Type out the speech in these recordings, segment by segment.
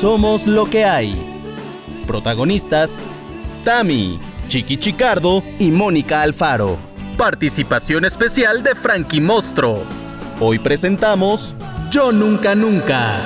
Somos lo que hay. Protagonistas: Tami, Chiqui Chicardo y Mónica Alfaro. Participación especial de Frankie Mostro. Hoy presentamos Yo Nunca Nunca.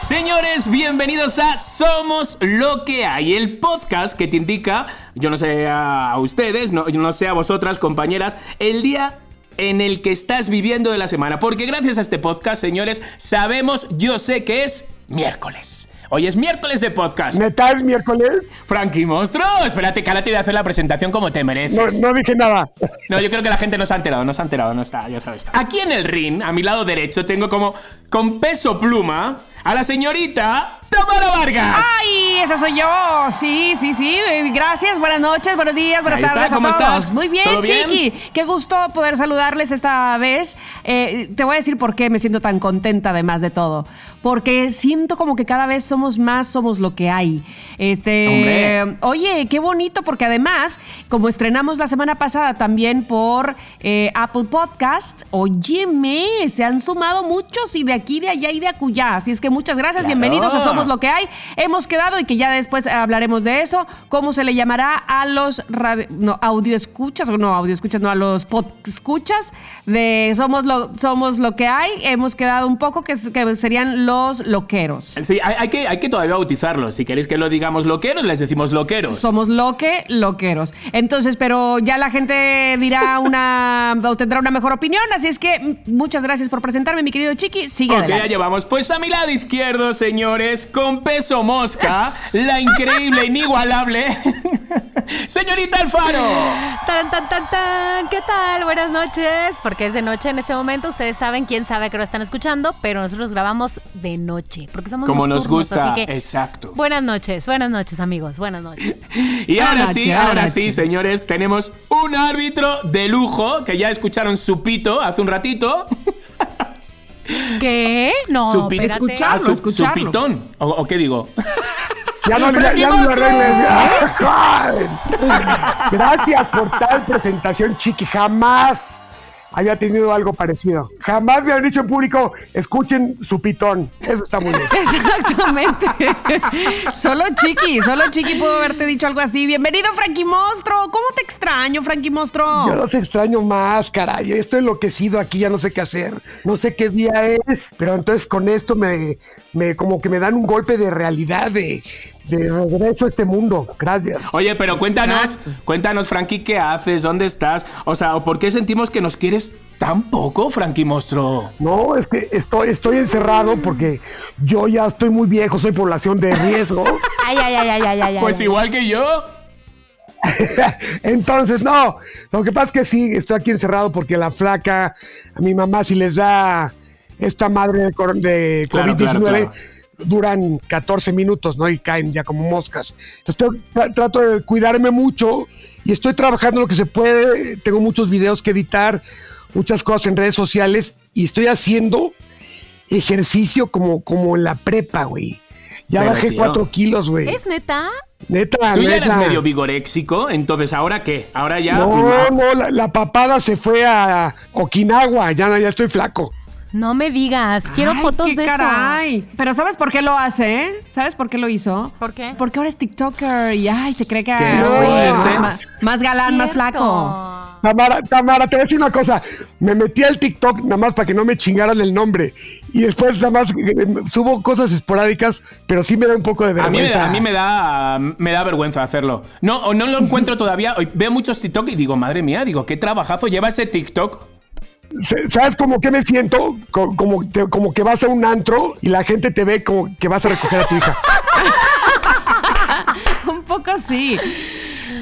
Señores, bienvenidos a Somos lo que hay, el podcast que te indica, yo no sé a ustedes, no, yo no sé a vosotras, compañeras, el día en el que estás viviendo de la semana. Porque gracias a este podcast, señores, sabemos, yo sé que es miércoles. Hoy es miércoles de podcast. ¿Neta es miércoles? Frankie Monstruo, espérate que ahora te voy a hacer la presentación como te No, mereces. no dije nada. No, yo creo que la gente no se ha enterado, no se ha enterado, no está, ya sabes. Aquí en el ring, a mi lado derecho, tengo como con peso pluma a la señorita Tamara Vargas. ¡Ay! Esa soy yo. Sí, sí, sí. Gracias. Buenas noches, buenos días, buenas Ahí está, tardes ¿cómo a todos. estás? Muy bien, ¿Todo bien? Chiqui. Qué gusto poder saludarles esta vez. Eh, te voy a decir por qué me siento tan contenta, además de todo. Porque siento como que cada vez somos más, somos lo que hay. Este, Hombre. Oye, qué bonito, porque además, como estrenamos la semana pasada también por eh, Apple Podcast, óyeme, se han sumado muchos y de aquí, de allá y de acullá. Así es que muchas gracias, Claro. bienvenidos a Lo que hay. Hemos quedado y que ya después hablaremos de eso. ¿Cómo se le llamará a los radio, no, audio escuchas o no audio escuchas, no a los pod escuchas de Somos lo, Somos lo que hay? Hemos quedado un poco que, que serían los loqueros. Sí, hay, hay que, hay que todavía bautizarlos. Si queréis que lo digamos loqueros, les decimos loqueros. Somos loque, loqueros. Entonces, pero ya la gente dirá una o tendrá una mejor opinión. Así es que mm, muchas gracias por presentarme, mi querido Chiqui. Sigue Ok, ya llevamos. Pues a mi lado izquierdo, señores, con peso mosca, la increíble, inigualable, señorita Alfaro. Tan, tan, tan, tan. ¿Qué tal? Buenas noches. Porque es de noche en este momento. Ustedes saben, quién sabe que lo están escuchando, pero nosotros grabamos de noche. Porque somos Como nos gusta, así que- exacto. Buenas noches, buenas noches, amigos. Buenas noches. Y ahora sí, ahora sí, señores, tenemos un árbitro de lujo que ya escucharon su pito hace un ratito. ¿Qué? No, su Ah, su, su escucharlo. pitón. ¿O, o qué digo? Ya no, ya, ya no lo arregles. Gracias por tal presentación, Chiqui. Jamás había tenido algo parecido. Jamás me han dicho en público, escuchen su pitón. Eso está muy bien. Exactamente. solo Chiqui, solo Chiqui pudo haberte dicho algo así. Bienvenido, Frankie Monstro. ¿Cómo te extraño, Frankie Monstro? Yo los extraño más, caray. Estoy enloquecido aquí, ya no sé qué hacer. No sé qué día es. Pero entonces con esto me, me como que me dan un golpe de realidad, de, de regreso a este mundo. Gracias. Oye, pero cuéntanos, Exacto. cuéntanos, Frankie, ¿qué haces? ¿Dónde estás? O sea, ¿o ¿por qué sentimos que nos quieres tan poco, Frankie Monstruo? No, es que estoy, estoy encerrado porque yo ya estoy muy viejo, soy población de riesgo. Ay, ay, ay, ay, ay, ay. Pues ay. igual que yo. Entonces, no, lo que pasa es que sí, estoy aquí encerrado porque la flaca, a mi mamá si les da esta madre de, cor- de Claro, COVID-19, claro, claro. Duran 14 minutos, ¿no? Y caen ya como moscas. Entonces, tra- trato de cuidarme mucho y estoy trabajando lo que se puede. Tengo muchos videos que editar, muchas cosas en redes sociales y estoy haciendo ejercicio como, como en la prepa, güey. Ya Pero, bajé tío. 4 kilos, güey. ¿Es neta? Neta, Tú ya neta. medio vigoréxico, entonces ¿ahora qué? Ahora ya... No, no, la, la papada se fue a Okinawa, ya, ya estoy flaco. No me digas. Quiero Ay, fotos qué de caray. Pero ¿sabes por qué lo hace? eh? ¿Sabes por qué lo hizo? ¿Por qué? Porque ahora es TikToker y ay, se cree que Qué fuerte. más galán, más flaco. Tamara, Tamara, te voy a decir una cosa. Me metí al TikTok nada más para que no me chingaran el nombre. Y después nada más eh, subo cosas esporádicas, pero sí me da un poco de A mí, me vergüenza. da, a mí me da me da vergüenza hacerlo. No, o no lo encuentro todavía. Hoy Veo muchos TikTok y digo, madre mía, digo, qué trabajazo lleva ese TikTok. ¿Sabes cómo que me siento? Co- Como, te- como que vas a un antro y la gente te ve como que vas a recoger a tu hija. Un poco sí.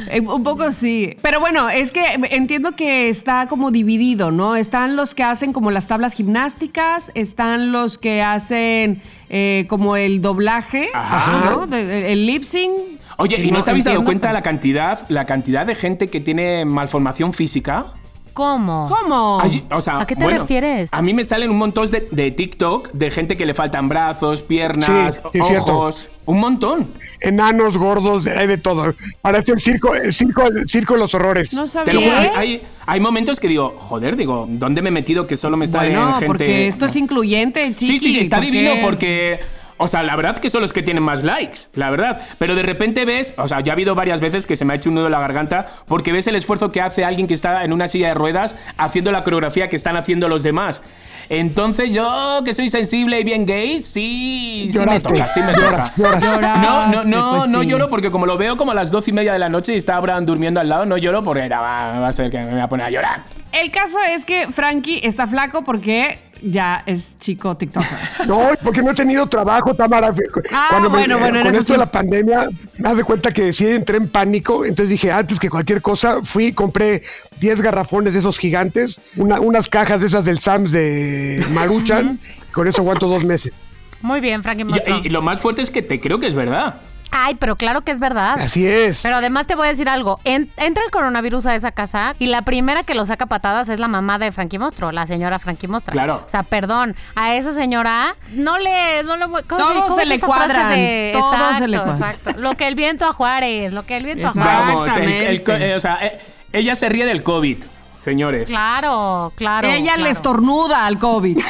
Eh, Un poco sí. Pero bueno, es que entiendo que está como dividido, ¿no? Están los que hacen como las tablas gimnásticas, están los que hacen eh, como el doblaje, Ajá. ¿no? De- el lip sync. Oye, ¿y no os habéis dado cuenta pero- la cantidad, la cantidad de gente que tiene malformación física? ¿Cómo? ¿Cómo? Ay, o sea, ¿A qué te bueno, refieres? A mí me salen un montón de, de TikTok de gente que le faltan brazos, piernas, Sí, sí, cierto. ojos. Un montón. Enanos, gordos, hay de todo. Parece el circo, el circo, el circo de los horrores. No Te lo juro, sabía. hay, hay, hay momentos que digo, joder, digo, ¿dónde me he metido que solo me sale Bueno, gente? porque esto es incluyente, Sí, chiqui. sí, sí, está ¿por divino porque. O sea, la verdad que son los que tienen más likes, la verdad. Pero de repente ves, o sea, ya ha habido varias veces que se me ha hecho un nudo en la garganta porque ves el esfuerzo que hace alguien que está en una silla de ruedas haciendo la coreografía que están haciendo los demás. Entonces yo, que soy sensible y bien gay, sí, sí me toca, sí me toca. lloras. No, no, no, pues no sí. lloro porque como lo veo como a las doce y media de la noche y está Abraham durmiendo al lado, no lloro porque era, va, va a ser que me voy a poner a llorar. El caso es que Frankie está flaco porque ya es chico TikToker. No, porque no he tenido trabajo, Tamara. Ah, bueno, bueno, en con esto sí. de la pandemia, me das de cuenta que sí entré en pánico. Entonces dije, antes que cualquier cosa, fui y compré 10 garrafones de esos gigantes, una- unas cajas de esas del Sams de Maruchan. y con eso aguanto dos meses. Muy bien, Frankie Y, y lo más fuerte es que te creo que es verdad. Ay, pero claro que es verdad. Así es. Pero además te voy a decir algo. En- entra el coronavirus a esa casa y la primera que lo saca a patadas es la mamá de Frankie Monstruo, la señora Frankie Monstruo. Claro. O sea, perdón, a esa señora no le... No le ¿cómo Todos cómo se es le esa frase cuadran, todos exacto, se le cuadran. Exacto. Lo que el viento a Juárez, lo que el viento a. Juárez. Vamos, el- el co- Exactamente. eh, o sea, eh, ella se ríe del COVID, señores. Claro, claro. Ella claro. le estornuda al COVID.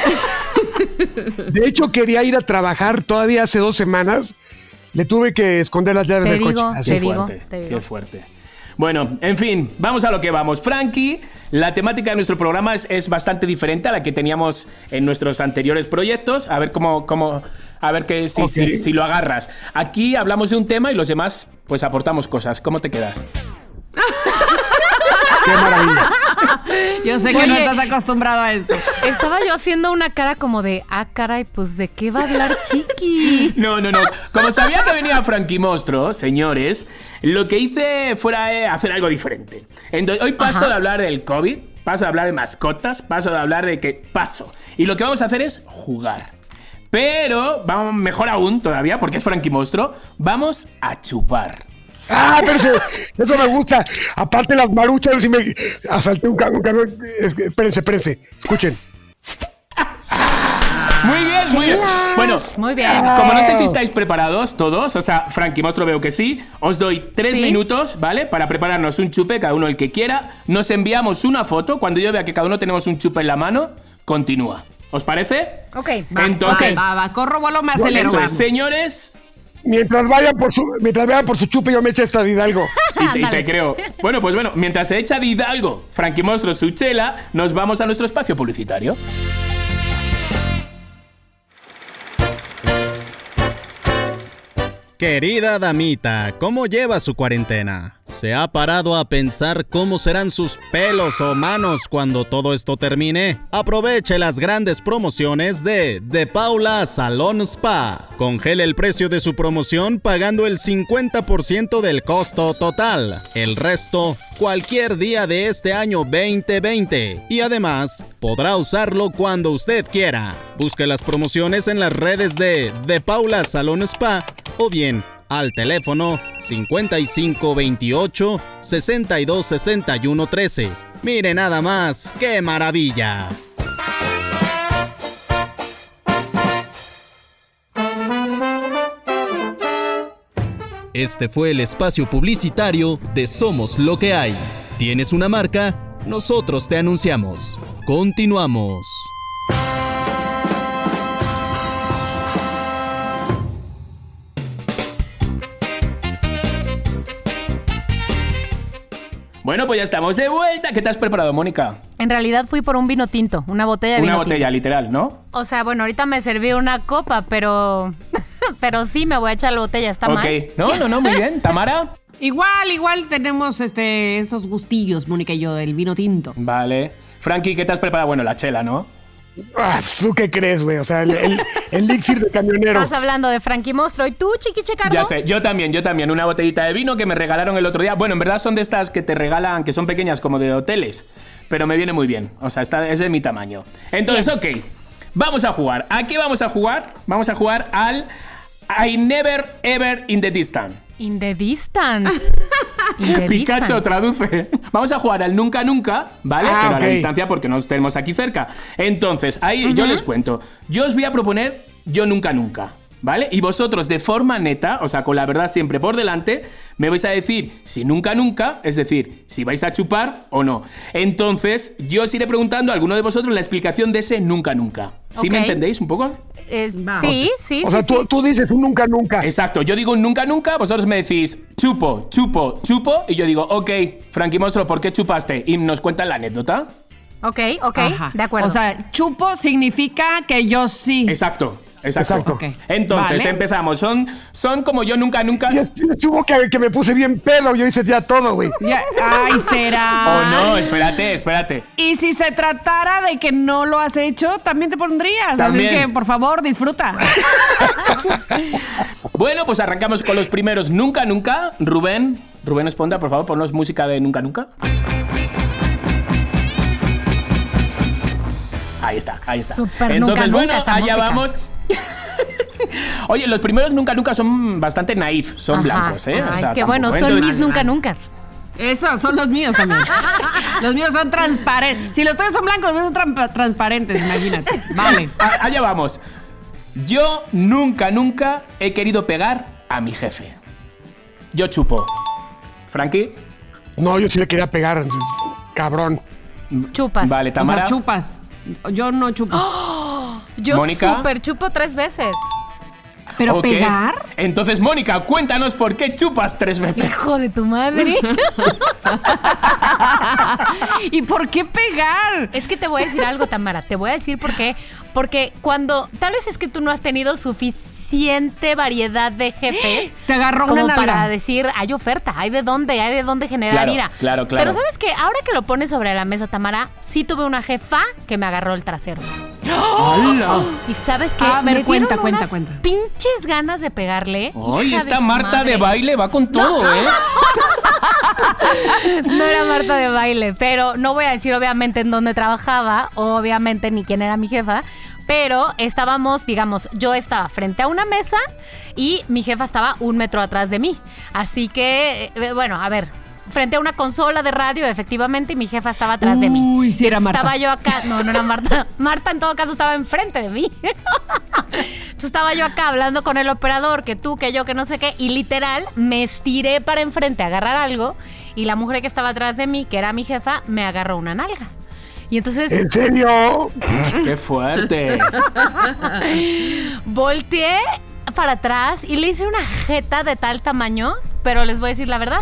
De hecho, quería ir a trabajar todavía hace dos semanas. Le tuve que esconder las llaves Te del digo, coche. Así te fue. digo. fuerte, te digo. qué fuerte. Bueno, en fin, vamos a lo que vamos. Frankie, la temática de nuestro programa es, es bastante diferente a la que teníamos en nuestros anteriores proyectos. A ver cómo, cómo a ver que si, si, si lo agarras. Aquí hablamos de un tema y los demás, pues aportamos cosas. ¿Cómo te quedas? Qué maravilla. Yo sé que no estás acostumbrado a esto. Estaba yo haciendo una cara como de, ah, caray, pues ¿de qué va a hablar Chiqui? No, no, no. Como sabía que venía Frankie Monstruo, señores, lo que hice fuera eh, hacer algo diferente. Entonces, hoy paso Ajá. de hablar del COVID, paso de hablar de mascotas, paso de hablar de que paso. Y lo que vamos a hacer es jugar. Pero, vamos, mejor aún todavía, porque es Frankie Monstruo, vamos a chupar. Ah, pero eso, eso me gusta. Aparte las maruchas, y me asalté un camión. Es- Espérense, espérense. Escuchen. Muy bien, muy bien. Bueno, Muy bien. Como no sé si estáis preparados todos, o sea, Frankie Monstruo veo que sí. Os doy tres Sí. minutos, ¿vale? Para prepararnos un chupe, cada uno el que quiera. Nos enviamos una foto. Cuando yo vea que cada uno tenemos un chupe en la mano, continúa. ¿Os parece? Ok, Va, Entonces- va, va, va, corro, vuelo, me acelero. Eso es, señores. Mientras vayan por su, mientras vayan por su chupe, yo me echo esta de Hidalgo. Y te, y te creo. Bueno, pues bueno, mientras se echa de Hidalgo, Frankie Monstruo su chela, nos vamos a nuestro espacio publicitario. Querida damita, ¿cómo lleva su cuarentena? ¿Se ha parado a pensar cómo serán sus pelos o manos cuando todo esto termine? Aproveche las grandes promociones de De Paula Salón Spa. Congele el precio de su promoción pagando el 50% del costo total. El resto, cualquier día de este año 2020. Y además, podrá usarlo cuando usted quiera. Busque las promociones en las redes de De Paula Salón Spa o bien al teléfono 5528 62 61 13. Mire nada más, qué maravilla. Este fue el espacio publicitario de Somos lo que hay. ¿Tienes una marca? Nosotros te anunciamos. Continuamos. Bueno, pues ya estamos de vuelta. ¿Qué te has preparado, Mónica? En realidad fui por un vino tinto, una botella de Una vino botella, tinto. literal, ¿no? O sea, bueno, ahorita me serví una copa, pero pero sí me voy a echar la botella, está ok. mal. No, no, no, muy bien. Tamara. Igual, igual tenemos este, esos gustillos, Mónica y yo, del vino tinto. Vale. Frankie, ¿qué te has preparado? Bueno, la chela, ¿no? Ah, ¿Tú qué crees, güey? O sea, el, el, el elixir de camionero. Estás hablando de Frankie Monstruo y tú, Chiqui Checardo. Ya sé, yo también, yo también. Una botellita de vino que me regalaron el otro día. Bueno, en verdad son de estas que te regalan, que son pequeñas como de hoteles. Pero me viene muy bien. O sea, esta, es de mi tamaño. Entonces, ok. Vamos a jugar. ¿A qué vamos a jugar? Vamos a jugar al I Never Ever in the Distance. In the distance. In the Pikachu distance. traduce. Vamos a jugar al nunca nunca, ¿vale? Ah, Pero a la distancia porque nos tenemos aquí cerca. Entonces, ahí yo les cuento. Yo os voy a proponer yo nunca nunca. ¿Vale? Y vosotros de forma neta, o sea, con la verdad siempre por delante, me vais a decir si nunca nunca, es decir, si vais a chupar o no. Entonces, yo os iré preguntando a alguno de vosotros la explicación de ese nunca nunca. ¿Sí me entendéis un poco? Es- Va. sí, sí, O sea, sí. tú, tú dices un nunca, nunca. Exacto, yo digo un nunca nunca, vosotros me decís chupo, chupo, chupo, y yo digo, ok, Frankie Monstruo, ¿por qué chupaste? Y nos cuentan la anécdota. Ok, ok, Ajá. de acuerdo. O sea, chupo significa que yo sí. Exacto, exacto. Entonces, Vale. empezamos. Son, son como yo nunca, nunca. Y estuvo que, que me puse bien pedo, yo hice ya todo, güey. Ya- Ay, será. Oh, no, espérate, espérate. Y si se tratara de que no lo has hecho, también te pondrías. También. Así que, por favor, disfruta. Bueno, pues arrancamos con los primeros nunca, nunca. Rubén, Rubén Esponda, por favor, ponnos música de nunca, nunca. Ahí está, ahí está. Súper Entonces, nunca, bueno, nunca allá música. vamos. Oye, los primeros nunca, nunca son bastante naif, son Ajá. blancos, ¿eh? O Ay, sea, qué bueno, ¿eh? son Entonces- mis nunca nunca. Esos son los míos también. Los míos son transparentes. Si los tuyos son blancos, los míos son tran- transparentes, imagínate. Vale. A- Allá vamos. Yo nunca, nunca he querido pegar a mi jefe. Yo chupo. Frankie, No, yo sí le quería pegar, cabrón. Chupas. vale, O sea, Tamara. chupas. Yo no chupo. Yo Mónica. super chupo tres veces. Pero pegar. Entonces, Mónica, cuéntanos por qué chupas tres veces. Hijo de tu madre. ¿Y por qué pegar? Es que te voy a decir algo, Tamara. Te voy a decir por qué. Porque cuando. Tal vez es que tú no has tenido suficiente variedad de jefes. Te agarró como una nalga. para decir, hay oferta, hay de dónde, hay de dónde generar Claro, ira. claro, claro. Pero ¿sabes qué? Ahora que lo pones sobre la mesa, Tamara, sí tuve una jefa que me agarró el trasero. ¡Hala! Y ¿sabes qué? A ver, Me cuenta, dieron cuenta, unas cuenta. pinches ganas de pegarle. De esta Marta de baile va con todo, ¿eh? No era Marta de baile, pero no voy a decir obviamente en dónde trabajaba, obviamente ni quién era mi jefa, pero estábamos, digamos, yo estaba frente a una mesa y mi jefa estaba un metro atrás de mí. Así que, eh, bueno, a ver. Frente a una consola de radio, efectivamente, y mi jefa estaba atrás de mí. Uy, sí era Marta. Estaba yo acá. No, no era Marta. Marta, en todo caso, estaba enfrente de mí. Entonces estaba yo acá hablando con el operador, que tú, que yo, que no sé qué, y literal me estiré para enfrente a agarrar algo, y la mujer que estaba atrás de mí, que era mi jefa, me agarró una nalga. Y entonces ¿En serio? ¡Qué fuerte! volteé para atrás y le hice una jeta de tal tamaño, pero les voy a decir la verdad.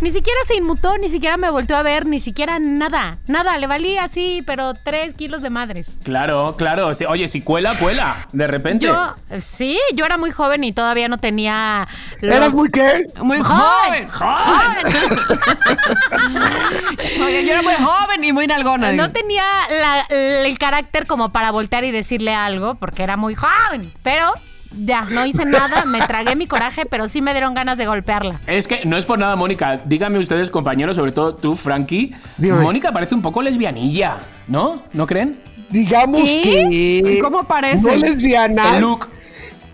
Ni siquiera se inmutó, ni siquiera me volteó a ver, ni siquiera nada. Nada, le valí así, pero tres kilos de madres. Claro, claro. Oye, si cuela, cuela. De repente. Yo, sí, yo era muy joven y todavía no tenía. los- ¿Eras muy qué? Muy ¡Joven! joven. Oye, yo era muy joven y muy nalgona. digo. No tenía la- el carácter como para voltear y decirle algo, porque era muy joven. Pero ya, no hice nada, me tragué mi coraje, pero sí me dieron ganas de golpearla. Es que no es por nada, Mónica. Díganme ustedes, compañeros, sobre todo tú, Frankie. Dígame. Mónica parece un poco lesbianilla, ¿no? ¿No creen? Digamos ¿Qué? que. ¿Cómo parece? No lesbiana. El look.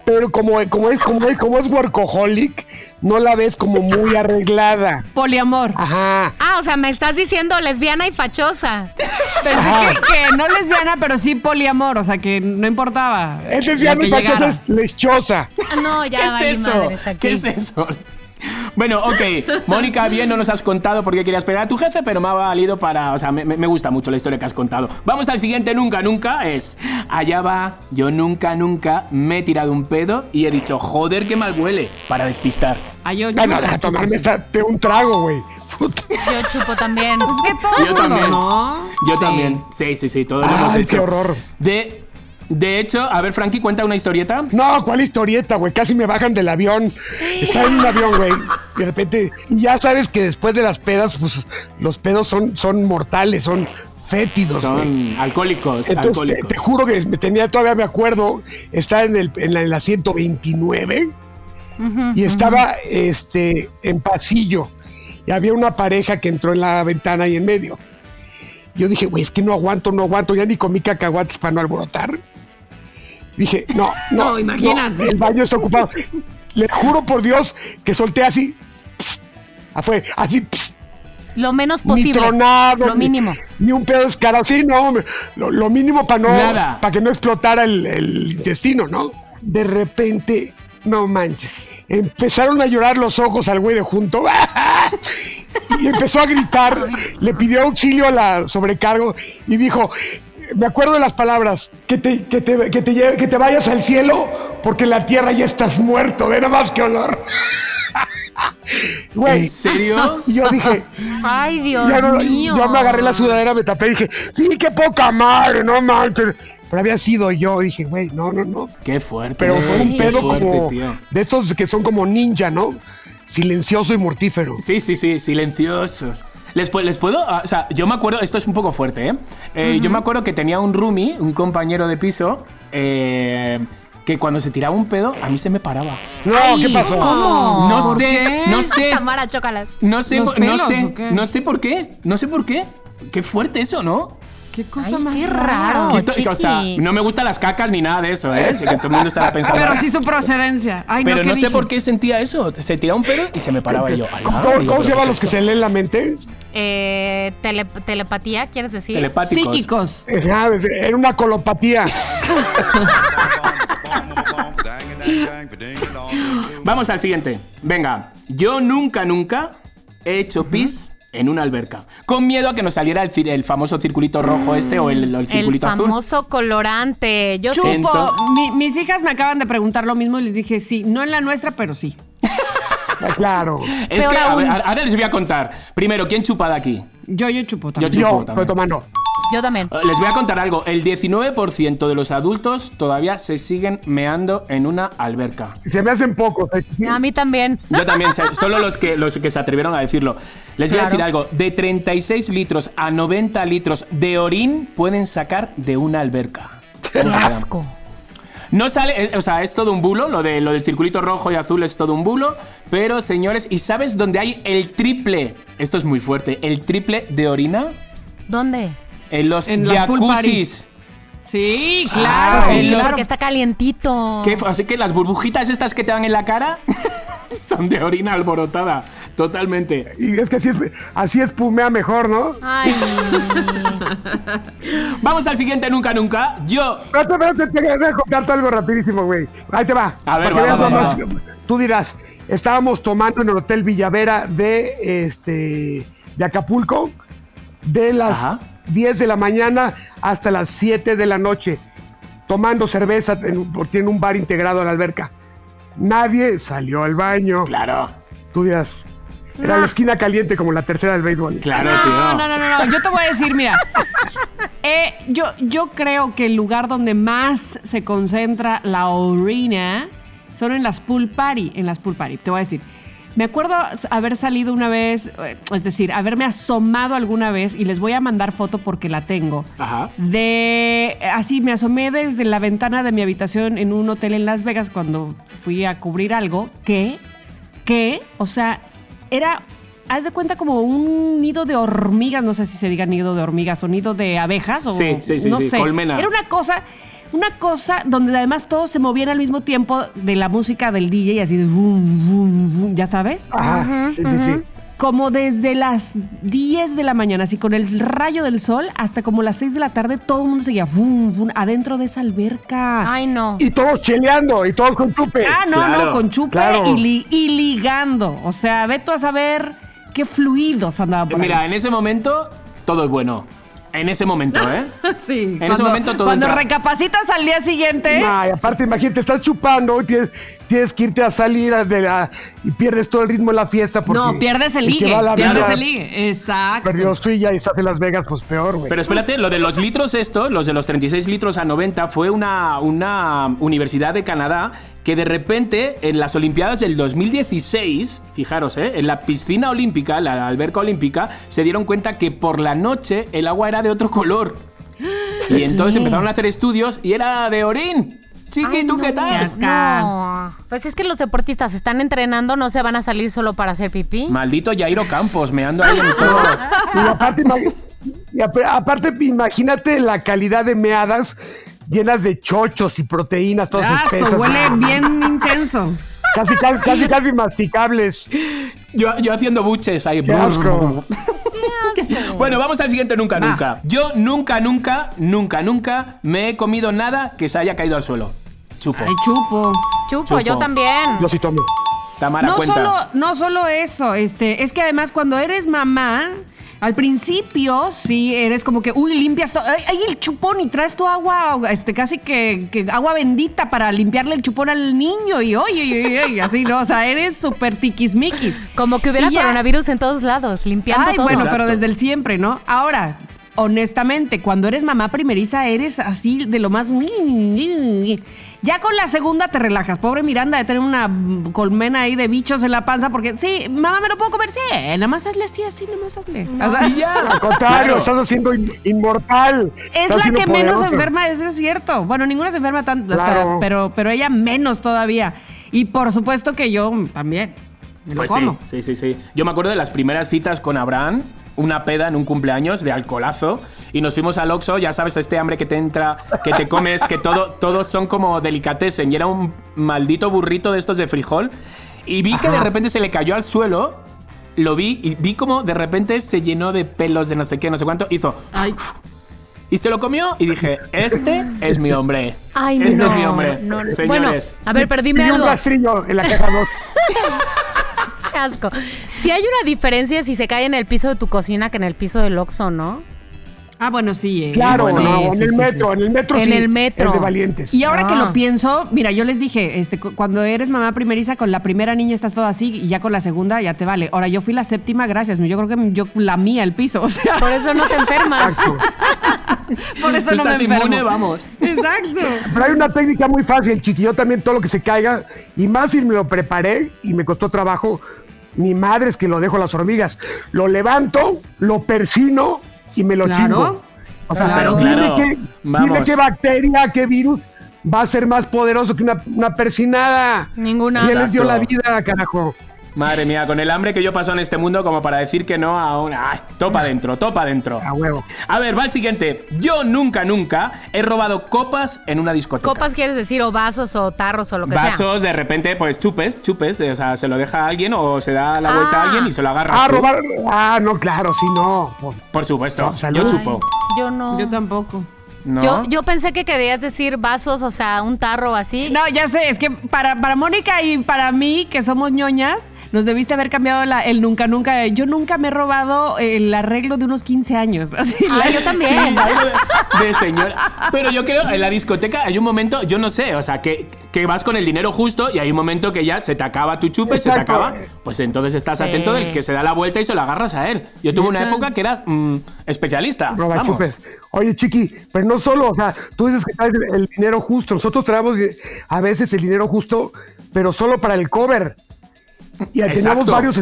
Pero como, como, es, como, es, como es workaholic, no la ves como muy arreglada. Poliamor. Ajá. Ah, o sea, me estás diciendo lesbiana y fachosa. Pensé que, que no lesbiana, pero sí poliamor. O sea, que no importaba. Es lesbiana y fachosa, llegara. es lechosa. Ah, No, ya ¿Qué es eso? madres aquí. ¿Qué es eso? Bueno, ok. Mónica, bien, no nos has contado por qué querías pegar a tu jefe, pero me ha valido para. O sea, me, me gusta mucho la historia que has contado. Vamos al siguiente, nunca, nunca. Es. Allá va, yo nunca, nunca me he tirado un pedo y he dicho, joder, qué mal huele, para despistar. Ay, yo, Ay, no, deja tomarme esta, de un trago, güey. Yo chupo también. Pues que todo Yo también. ¿no? Yo Sí. también. Sí, sí, sí, todos lo hemos Ay, hecho. qué horror. De. De hecho, a ver, Frankie, cuenta una historieta. No, ¿cuál historieta, güey? Casi me bajan del avión. Estaba en un avión, güey. Y de repente, ya sabes que después de las pedas, pues los pedos son, son mortales, son fétidos. Son alcohólicos, Entonces, alcohólicos. te juro que me tenía, todavía me acuerdo, estaba en el, en la, en la 129 y estaba este, en pasillo y había una pareja que entró en la ventana y en medio. Yo dije, güey, es que no aguanto, no aguanto, ya ni comí cacahuates para no alborotar. Dije, no, no. No, imagínate. el baño está ocupado. les juro por Dios que solté así. ah, fue así. pss, Lo menos ni posible. tronado. Lo ni- mínimo. Ni, un pedo descarado. Sí, no. Lo, lo mínimo para no. Nada. Para que no explotara el, el intestino, ¿no? De repente, no manches. Empezaron a llorar los ojos al güey de junto. Y empezó a gritar. Le pidió auxilio a la sobrecargo y dijo. Me acuerdo de las palabras, que te, que te, que te, lleve- que te vayas al cielo porque en la tierra ya estás muerto, ve nada más que olor. Güey, ¿En serio? y yo dije, Ay, Dios ya no- mío. yo me agarré la sudadera, me tapé y dije, sí, qué poca madre, no manches. Pero había sido yo, dije, güey, no, no, no. Qué fuerte. Pero fue un pedo fuerte, como tío. de estos que son como ninja, ¿no? Silencioso y mortífero. Sí, sí, sí, silenciosos. ¿Les, les puedo? ah, O sea, yo me acuerdo, esto es un poco fuerte, ¿eh? Eh, Yo me acuerdo que tenía un roomie, un compañero de piso, eh, que cuando se tiraba un pedo, a mí se me paraba. No, ¿qué pasó? ¿Cómo? No ¿Por sé, qué? no sé. Tamara, chócalas. No sé, ¿Los por- no sé, no sé por qué, no sé por qué. Qué fuerte eso, ¿no? Qué cosa Ay, más qué raro. O sea, no me gustan las cacas ni nada de eso, ¿eh? Sé que todo el mundo estará pensando. Pero sí su procedencia. Ay, Pero no, ¿qué no sé dije? por qué sentía eso. Se tiraba un pedo y se me paraba yo. ¿Cómo, digo, cómo se "¿Pero llaman los es que esto?". se leen la mente? Eh, tele- telepatía, ¿quieres decir? Telepáticos. Psíquicos. Ajá, Era una colopatía. Vamos al siguiente. Venga, yo nunca, nunca he hecho pis en una alberca. Con miedo a que nos saliera el, el famoso circulito rojo este o el, el El circulito azul. famoso colorante. Yo Chupo. Mi- mis hijas me acaban de preguntar lo mismo y les dije sí. No en la nuestra, pero sí. Ah, Claro. Es Peor que, a ver, aún. ahora les voy a contar. Primero, ¿quién chupa de aquí? Yo, yo chupo también. Yo chupo Yo, también. estoy tomando. Yo también. Eh, Les voy a contar algo. El 19% de los adultos todavía se siguen meando en una alberca. Se me hacen pocos. ¿eh? A mí también. Yo también, sé, solo los que, los que se atrevieron a decirlo. Les voy a decir algo. De 36 litros a 90 litros de orín pueden sacar de una alberca. Qué asco. No sale, eh, o sea, es todo un bulo, lo, de, lo del circulito rojo y azul es todo un bulo, pero señores, ¿y sabes dónde hay el triple? Esto es muy fuerte, el triple de orina ¿Dónde? En los En jacuzzis. Sí, claro. Ay, sí, los- claro. Porque está calientito. ¿Qué? Así que las burbujitas estas que te dan en la cara son de orina alborotada, totalmente. Y es que así, es, así espumea mejor, ¿no? Ay. Vamos al siguiente nunca nunca. Yo Espérate, espérate, te voy a contarte algo rapidísimo, güey. Ahí te va. A ver, va, Tú dirás, estábamos tomando en el Hotel Villavera de, este, de Acapulco de las Ajá. 10 de la mañana hasta las 7 de la noche, tomando cerveza, en, porque tiene un bar integrado a la alberca. Nadie salió al baño. Claro, Tú dirás, era la esquina caliente como la tercera del béisbol. claro, No, tío. no, no, no, no. Yo te voy a decir, mira. eh, yo, yo creo que el lugar donde más se concentra la orina son en las pool party. En las pool party. Te voy a decir. Me acuerdo haber salido una vez, eh, es decir, haberme asomado alguna vez y les voy a mandar foto porque la tengo. Ajá. De así me asomé desde la ventana de mi habitación en un hotel en Las Vegas cuando fui a cubrir algo que que, o sea, era haz de cuenta como un nido de hormigas, no sé si se diga nido de hormigas o nido de abejas o Sí, sí, sí, no sí, sé. colmena. Era una cosa una cosa donde además todos se movían al mismo tiempo de la música del DJ así de boom, boom, boom, ya sabes Ajá, sí, sí, sí. como desde las 10 de la mañana, así con el rayo del sol, hasta como las 6 de la tarde, todo el mundo seguía adentro de esa alberca. Ay, no. Y todos cheleando, y todos con chupe. ah, no, claro, no, con chupe claro. y, li- y ligando. O sea, ve tú a saber qué fluidos andaban por Mira, ahí. en ese momento todo es bueno. En ese momento, ¿eh? sí, en ese momento todo Cuando entra. recapacitas al día siguiente. Ay, aparte, imagínate, estás chupando y tienes, tienes que irte a salir a- de la, y pierdes todo el ritmo de la fiesta. Porque no, pierdes el ligue. Pierdes vida el ligue. Exacto. Perdió suya y estás en Las Vegas, pues peor, güey. Pero espérate, lo de los litros esto, los de los 36 litros a 90, fue una, una universidad de Canadá que de repente en las Olimpiadas del 2016, fijaros, ¿eh? en la piscina olímpica, la alberca olímpica, se dieron cuenta que por la noche el agua era de otro color. Y entonces empezaron a hacer estudios y era de orín. Chiqui, Ay, ¿tú no, qué tal? No. Pues es que los deportistas están entrenando, no se van a salir solo para hacer pipí. Maldito Jairo Campos, me ando ahí en todo. Y aparte, y ap- aparte, imagínate la calidad de meadas llenas de chochos y proteínas, todas Brazo, espesas. huele bien intenso. Casi, casi, casi, casi masticables. Yo, yo haciendo buches ahí. Qué asco. Bueno, vamos al siguiente nunca, Va. nunca. Yo nunca, nunca, nunca, nunca me he comido nada que se haya caído al suelo. Chupo. Ay, chupo. Chupo, Chupo. yo también. Yo sí tomo. Tamara, No cuenta. solo, no solo eso, este, es que además cuando eres mamá, al principio sí eres como que, uy, limpias todo, ay, ay, el chupón y traes tu agua, este, casi que, que agua bendita para limpiarle el chupón al niño y oye, oye, oye, oye, así, ¿no? O sea, eres súper tiquismiquis. Como que hubiera Y coronavirus en todos lados, limpiando Ay, todo. bueno, Exacto. pero desde el siempre, ¿no? Ahora, honestamente, cuando eres mamá primeriza, eres así de lo más. Ya con la segunda te relajas. Pobre Miranda de tener una colmena ahí de bichos en la panza porque, sí, mamá, me lo puedo comer, sí, nada más hazle así, así, nada más hazle. O sea, Y ya. Al contrario, Claro. estás haciendo in- inmortal. es Estás la que menos poderoso. enferma, eso es cierto. Bueno, ninguna se enferma tanto, hasta- Claro. pero, pero ella menos todavía. Y por supuesto que yo también. Me lo Pues como. sí, sí, sí, sí. Yo me acuerdo de las primeras citas con Abraham, una peda en un cumpleaños de alcoholazo, y nos fuimos al Oxxo, ya sabes, este hambre que te entra, que te comes, que todo, todos son como delicatessen, y era un maldito burrito de estos de frijol, y vi que de repente se le cayó al suelo, lo vi, y vi como de repente se llenó de pelos de no sé qué, no sé cuánto, hizo... Ay, Y se lo comió y dije, este es mi hombre. Ay, este no, es mi hombre. no, no. Señores. Bueno, a ver, dime Y un algo. rastrillo en la caja 2. Qué asco. Si hay una diferencia si se cae en el piso de tu cocina que en el piso del Oxxo, ¿no? Ah, bueno, sí. eh. Claro, Sí, no, en el sí, sí. metro, en el metro En sí, el metro. Es de valientes. Y ahora que Ah. lo pienso, mira, yo les dije, este, cu- cuando eres mamá primeriza, con la primera niña estás todo así y ya con la segunda ya te vale. Ahora, yo fui la séptima, gracias. Yo creo que yo la mía el piso, o sea, Por eso no te enfermas. Exacto. por eso Tú no me estás enfermo. inmune, vamos. Exacto. Pero hay una técnica muy fácil, chiquillo también todo lo que se caiga, y más si me lo preparé y me costó trabajo, mi madre es que lo dejo a las hormigas. Lo levanto, lo persino y me lo Claro. chingo. O sea, Claro. dime, Claro. qué, dime qué bacteria, qué virus va a ser más poderoso que una, una persinada. Ninguna. ¿Quién les dio la vida, carajo? Madre mía, con el hambre que yo paso en este mundo como para decir que no a una... ¡Ay! Topa adentro, topa adentro. A huevo. A ver, va el siguiente. Yo nunca, nunca he robado copas en una discoteca. Copas quieres decir, o vasos, o tarros, o lo que sea. Vasos, de repente, pues chupes, chupes. O sea, se lo deja a alguien o se da la vuelta a Ah. alguien y se lo agarras Ah, tú. robar. Ah, no, claro, sí, no. Pues, Por supuesto. No, yo Ay, chupo. yo no. Yo tampoco. ¿No? Yo, yo pensé que querías decir vasos, o sea, un tarro así. No, ya sé, es que para, para Mónica y para mí, que somos ñoñas, nos debiste haber cambiado la- el nunca, nunca. Yo nunca me he robado el arreglo de unos 15 años. Así, Ah, la- yo también. Sí, algo de, de señora. Pero yo creo, en la discoteca hay un momento, yo no sé, o sea, que, que vas con el dinero justo y hay un momento que ya se te acaba tu chupe, se te acaba. Pues entonces estás Sí. atento del que se da la vuelta y se lo agarras a él. Yo tuve una época que era mm, especialista. roba Vamos. chupes. Oye, Chiqui, pero no solo, o sea, tú dices que traes el, el dinero justo. Nosotros traemos eh, a veces el dinero justo, pero solo para el cover. Y teníamos varios,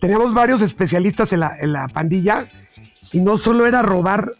teníamos varios especialistas en la, en la pandilla y no solo era robar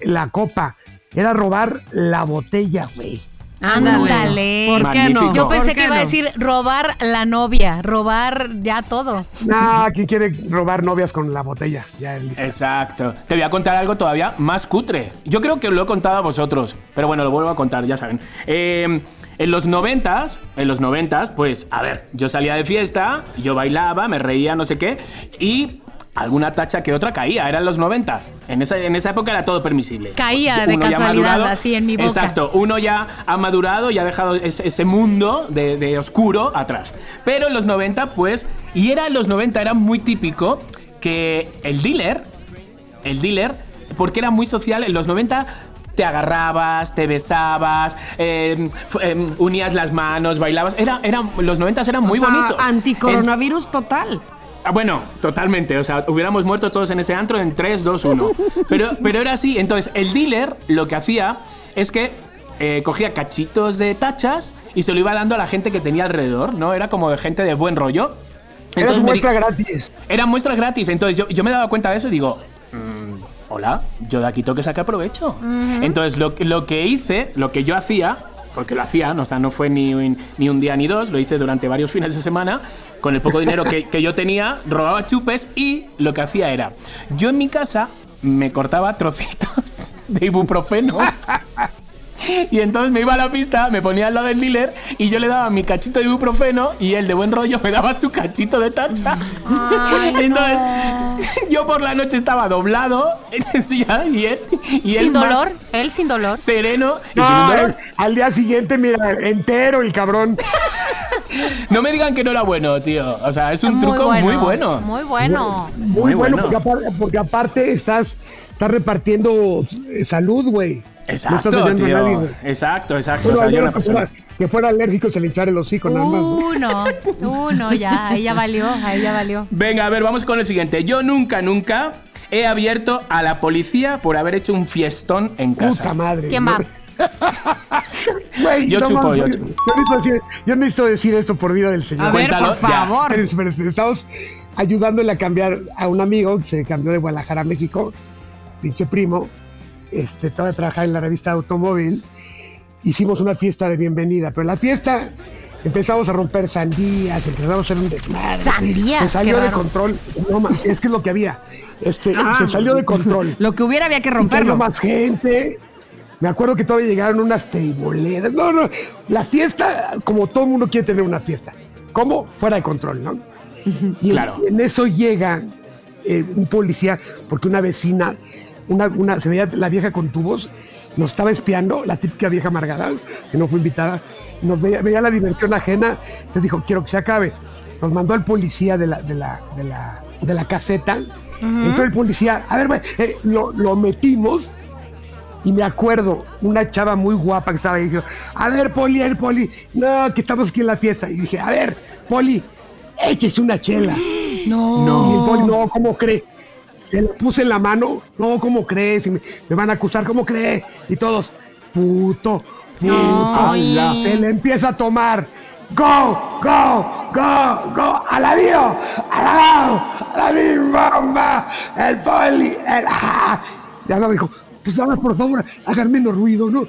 la copa, era robar la botella, güey. Ándale. ¿Por qué no? Yo ¿Por pensé que iba a decir robar la novia, robar ya todo. Nah, ¿quién quiere robar novias con la botella? Ya el- Exacto. Te voy a contar algo todavía más cutre. Yo creo que lo he contado a vosotros, pero bueno, lo vuelvo a contar, ya saben. Eh, en los noventas, en los noventas, pues, a ver, yo salía de fiesta, yo bailaba, me reía, no sé qué, y alguna tacha que otra caía, eran los noventas. En esa, en esa época era todo permisible. Caía de Uno ya casualidad, madurado- así en mi boca. Exacto, uno ya ha madurado y ha dejado ese, ese mundo de, de oscuro atrás. Pero en los 90, pues, y era en los 90, era muy típico que el dealer, el dealer, porque era muy social, en los 90 te agarrabas, te besabas, eh, fu- eh, unías las manos, bailabas. Era, era, los 90 eran muy O sea, bonitos. Anticoronavirus total. Ah, bueno, totalmente. O sea, hubiéramos muerto todos en ese antro en 3, 2, 1. Pero, pero era así. Entonces, el dealer lo que hacía es que eh, cogía cachitos de tachas y se lo iba dando a la gente que tenía alrededor, ¿no? Era como de gente de buen rollo. Me di- muestra gratis. eran muestras gratis. Entonces yo, yo me daba cuenta de eso y digo, "Mm, hola, yo de aquí tengo que sacar provecho. Entonces lo, que- lo que hice, lo que yo hacía, porque lo hacía, o sea, no fue ni, un- ni un día ni dos, lo hice durante varios fines de semana, con el poco dinero que, que yo tenía, robaba chupes y lo que hacía era, yo en mi casa me cortaba trocitos de ibuprofeno. Y entonces me iba a la pista, me ponía al lado del dealer y yo le daba mi cachito de ibuprofeno y él de buen rollo me daba su cachito de tacha. entonces yo por la noche estaba doblado en silla y él, y él Sin más dolor, él sin dolor. Sereno y sin dolor. al día siguiente, mira, entero el cabrón. No me digan que no era bueno, tío. O sea, es un Muy truco muy bueno. Muy bueno. Muy, Muy bueno, bueno. Porque, aparte, porque aparte estás, estás repartiendo eh, salud, güey. No estás Exacto, a nadie. Exacto, exacto. O Bueno, sea, yo alguno una que, fuera, persona. que fuera alérgico se le hinchara el hocico, nada más. ¿no? Uno, uno, ya, ahí ya valió, ahí ya valió. Venga, a ver, vamos con el siguiente. Yo nunca, nunca he abierto a la policía por haber hecho un fiestón en casa. Puta madre. ¿Quién ¿no? va? Güey, Yo chupo, mames, yo yo chupo. yo necesito decir esto por vida del Señor. A ver, Cuéntalo, por ya. favor. Espérense, Estamos ayudándole a cambiar a un amigo que se cambió de Guadalajara a México, pinche primo. Este, estaba trabajando en la revista Automóvil. Hicimos una fiesta de bienvenida, pero la fiesta empezamos a romper sandías, empezamos a hacer un desmadre. Sandías, Se salió de control. No, es que es lo que había. Este, Ah. se salió de control. Lo que hubiera había que Y romperlo. más gente. Me acuerdo que todavía llegaron unas teiboleras. No, no. La fiesta, como todo el mundo quiere tener una fiesta. ¿Cómo? Fuera de control, ¿no? Y en- Claro. en, eso llega eh, un policía, porque una vecina, una, una, se veía la vieja con tubos, nos estaba espiando, la típica vieja amargada, que no fue invitada, nos veía, veía la diversión ajena, entonces dijo, quiero que se acabe. Nos mandó al policía de la, de la, de la, de la caseta. Entró el policía, a ver, eh, lo, lo metimos y me acuerdo, una chava muy guapa que estaba ahí, dijo, a ver, Poli, a ver, Poli, no, que estamos aquí en la fiesta. Y dije, a ver, Poli, échese una chela. No. Y el Poli, no, ¿cómo cree? Se le puse en la mano, no, ¿cómo crees? Y me, me van a acusar, ¿cómo cree? Y todos, puto, puto. Ay. Se le empieza a tomar. Go, go, go, go, alabío, alabao, alabío, bomba, el poli, el ah. Ya no dijo, pues ahora por favor, hagan menos ruido, ¿no?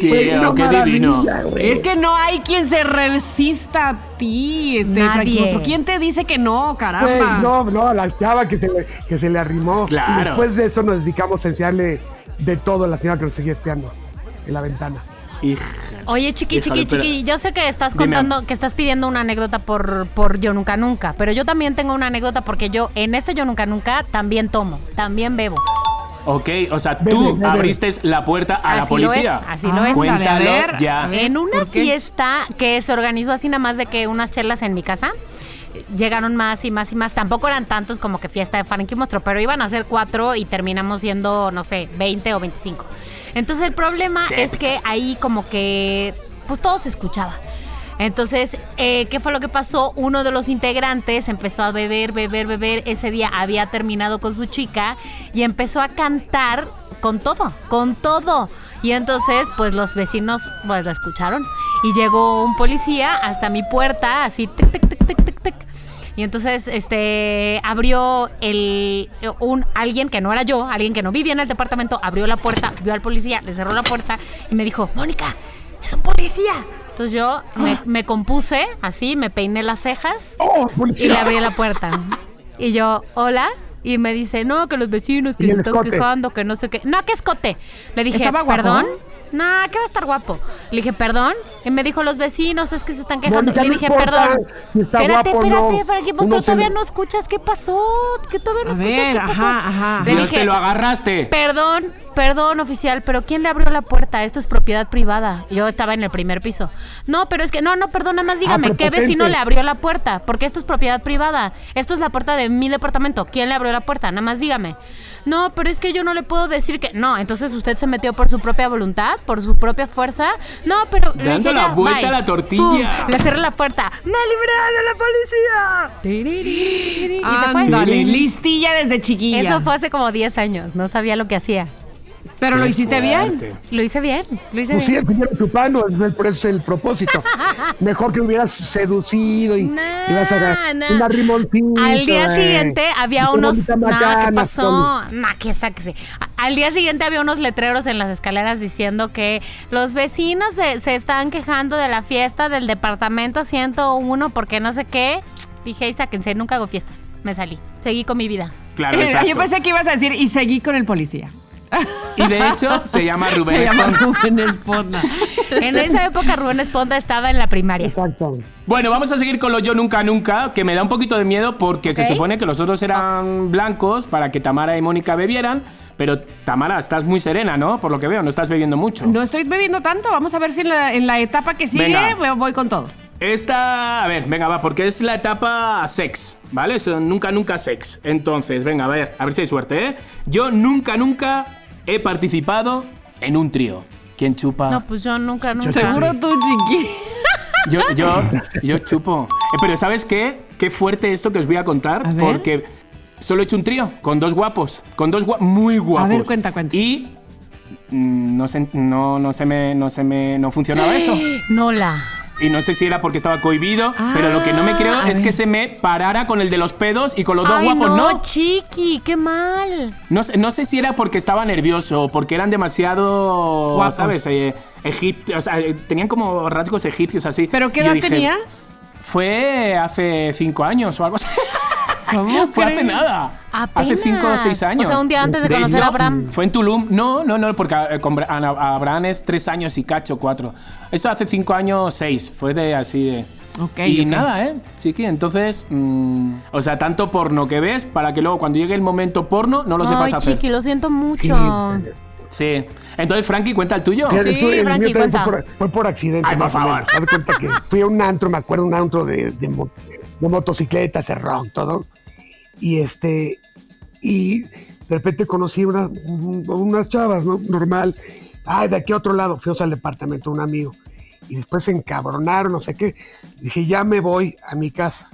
Tío, qué divino. maravilla, güey. Es que no hay quien se resista a ti, este, Nadie. ¿Quién te dice que no, Güey, caramba? no, no, a la chava que se le, que se le arrimó. Claro. Y después de eso nos dedicamos a enseñarle de todo a la señora que nos seguía espiando en la ventana. Hija. Oye, chiqui, Híjole, chiqui, chiqui, yo sé que estás Dime. contando, que estás pidiendo una anécdota por, por Yo Nunca Nunca, pero yo también tengo una anécdota porque yo en este Yo Nunca Nunca también tomo, también bebo. Ok, o sea, tú abriste la puerta a la lo policía. es, así lo es. Cuéntalo a ver, ya. En una fiesta que se organizó así nada más de que unas chelas en mi casa, llegaron más y más y más. Tampoco eran tantos como que fiesta de Frankie Monstruo, pero iban a ser cuatro y terminamos siendo, no sé, 20 o 25. Entonces el problema es que ahí como que, pues todo se escuchaba. Entonces, eh, ¿qué fue lo que pasó? Uno de los integrantes empezó a beber, beber, beber. Ese día había terminado con su chica y empezó a cantar con todo, con todo. Y entonces, pues los vecinos pues lo escucharon. Y llegó un policía hasta mi puerta, así, tic, tic, tic, tic, tic, tic. Y entonces, este, abrió el, un, alguien que no era yo, alguien que no vivía en el departamento, abrió la puerta, vio al policía, le cerró la puerta y me dijo, Mónica, es un policía. Entonces yo me, me compuse así, me peiné las cejas ¡Oh, y le abrí la puerta. Y yo, hola. Y me dice, no, que los vecinos que ¿Y se están escote? quejando, que no sé qué. No, que escote. Le dije, ¿Estaba guapo? No, que va a estar guapo. Le dije, perdón. Y me dijo, los vecinos es que se están quejando. Le no dije, importa perdón. si está espérate, espérate, no. Frankie, pues Uno tú se todavía no escuchas qué pasó. Que todavía no A escuchas ver, qué pasó. ajá, ajá. Le Dios dije, te lo agarraste. Perdón, perdón, oficial, pero ¿quién le abrió la puerta? Esto es propiedad privada. Yo estaba en el primer piso. No, pero es que, no, no, perdón, nada más dígame, ¿qué vecino le abrió la puerta? Porque esto es propiedad privada. Esto es la puerta de mi departamento. ¿Quién le abrió la puerta? Nada más dígame. No, pero es que yo no le puedo decir que. No, entonces usted se metió por su propia voluntad, por su propia fuerza. No, pero. Dando dije, la vuelta bye. a la tortilla. Fum, le cerré la puerta. ¡Me libré de la policía! Y se fue. Ándale, listilla desde chiquilla. Eso fue hace como 10 años. No sabía lo que hacía. Pero lo hiciste bien. Lo hice bien, lo hice Pues sí, bien. el dinero chupando, es el- por eso es el propósito. Mejor que hubieras seducido y Nah, ibas a nah. una rimoncita. Al día güey. siguiente había Y unos. ¿qué pasó? Nah, que sáquese. Al día siguiente había unos letreros en las escaleras diciendo que los vecinos de- se están quejando de la fiesta del departamento 101 porque no sé qué. Dije, "Ay, sáquense, nunca hago fiestas. Me salí. Seguí con mi vida. Claro, Eh, exacto. Yo pensé que ibas a decir y seguí con el policía. Y de hecho se llama Rubén Se llama Esponda. Rubén Esponda. En esa época Rubén Esponda estaba en la primaria. Exacto. Bueno, vamos a seguir con los Yo Nunca Nunca, que me da un poquito de miedo porque se supone que los otros eran blancos para que Tamara y Mónica bebieran, pero Tamara, estás muy serena, ¿no? Por lo que veo, no estás bebiendo mucho. No estoy bebiendo tanto. Vamos a ver si en la, en la etapa que sigue Venga. voy- con todo. Esta, a ver, venga, va, porque es la etapa sex, ¿vale? Nunca, nunca sex. Entonces, venga, a ver, a ver si hay suerte, ¿eh? Yo nunca, nunca he participado en un trío. ¿Quién chupa? No, pues yo nunca, nunca. Seguro tú, chiqui. Yo, yo, yo chupo. Eh, pero ¿sabes qué? Qué fuerte esto que os voy a contar. A. Porque solo he hecho un trío con dos guapos. Con dos guapos muy guapos. ver, cuenta, cuenta. Y mm, no se, no, no se me, no se me, no funcionaba eso. Nola. Y no sé si era porque estaba cohibido, pero lo que no me creo Ah, es que se me parara con el de los pedos y con los dos Ay, guapos. no, No, chiqui, qué mal. no, sé- no sé si era porque estaba nervioso o porque eran demasiado, Guapos. ¿sabes? Eh, o sea, tenían como rasgos egipcios así. ¿Pero qué edad dije, tenías? Fue hace cinco años o algo así. ¿Cómo Fue hace nada. Hace cinco o seis años. O sea, un día antes de De conocer hecho, a Abraham. Fue en Tulum. No, no, no, porque eh, Abraham es tres años y cacho, cuatro. Esto hace cinco años, seis. Fue de así de. Ok, y nada, ¿eh? Chiqui, entonces. mm, o sea, tanto porno que ves para que luego cuando llegue el momento porno no lo sepas Ay, hacer. chiqui, lo siento mucho. Sí. Entonces, Frankie, cuenta el tuyo. Fíjate, Sí, tú, el Frankie, mío también cuenta. fue por, fue por accidente. Ay, por favor. menos. Haz de cuenta que fui a un antro, me acuerdo, un antro de, de, de motocicletas, rock, todo. Y este, y de repente conocí una, un- unas chavas, ¿no? Normal. Ay, de aquí a otro lado, fuimos al departamento de un amigo. Y después se encabronaron, no sé qué. Dije, ya me voy a mi casa.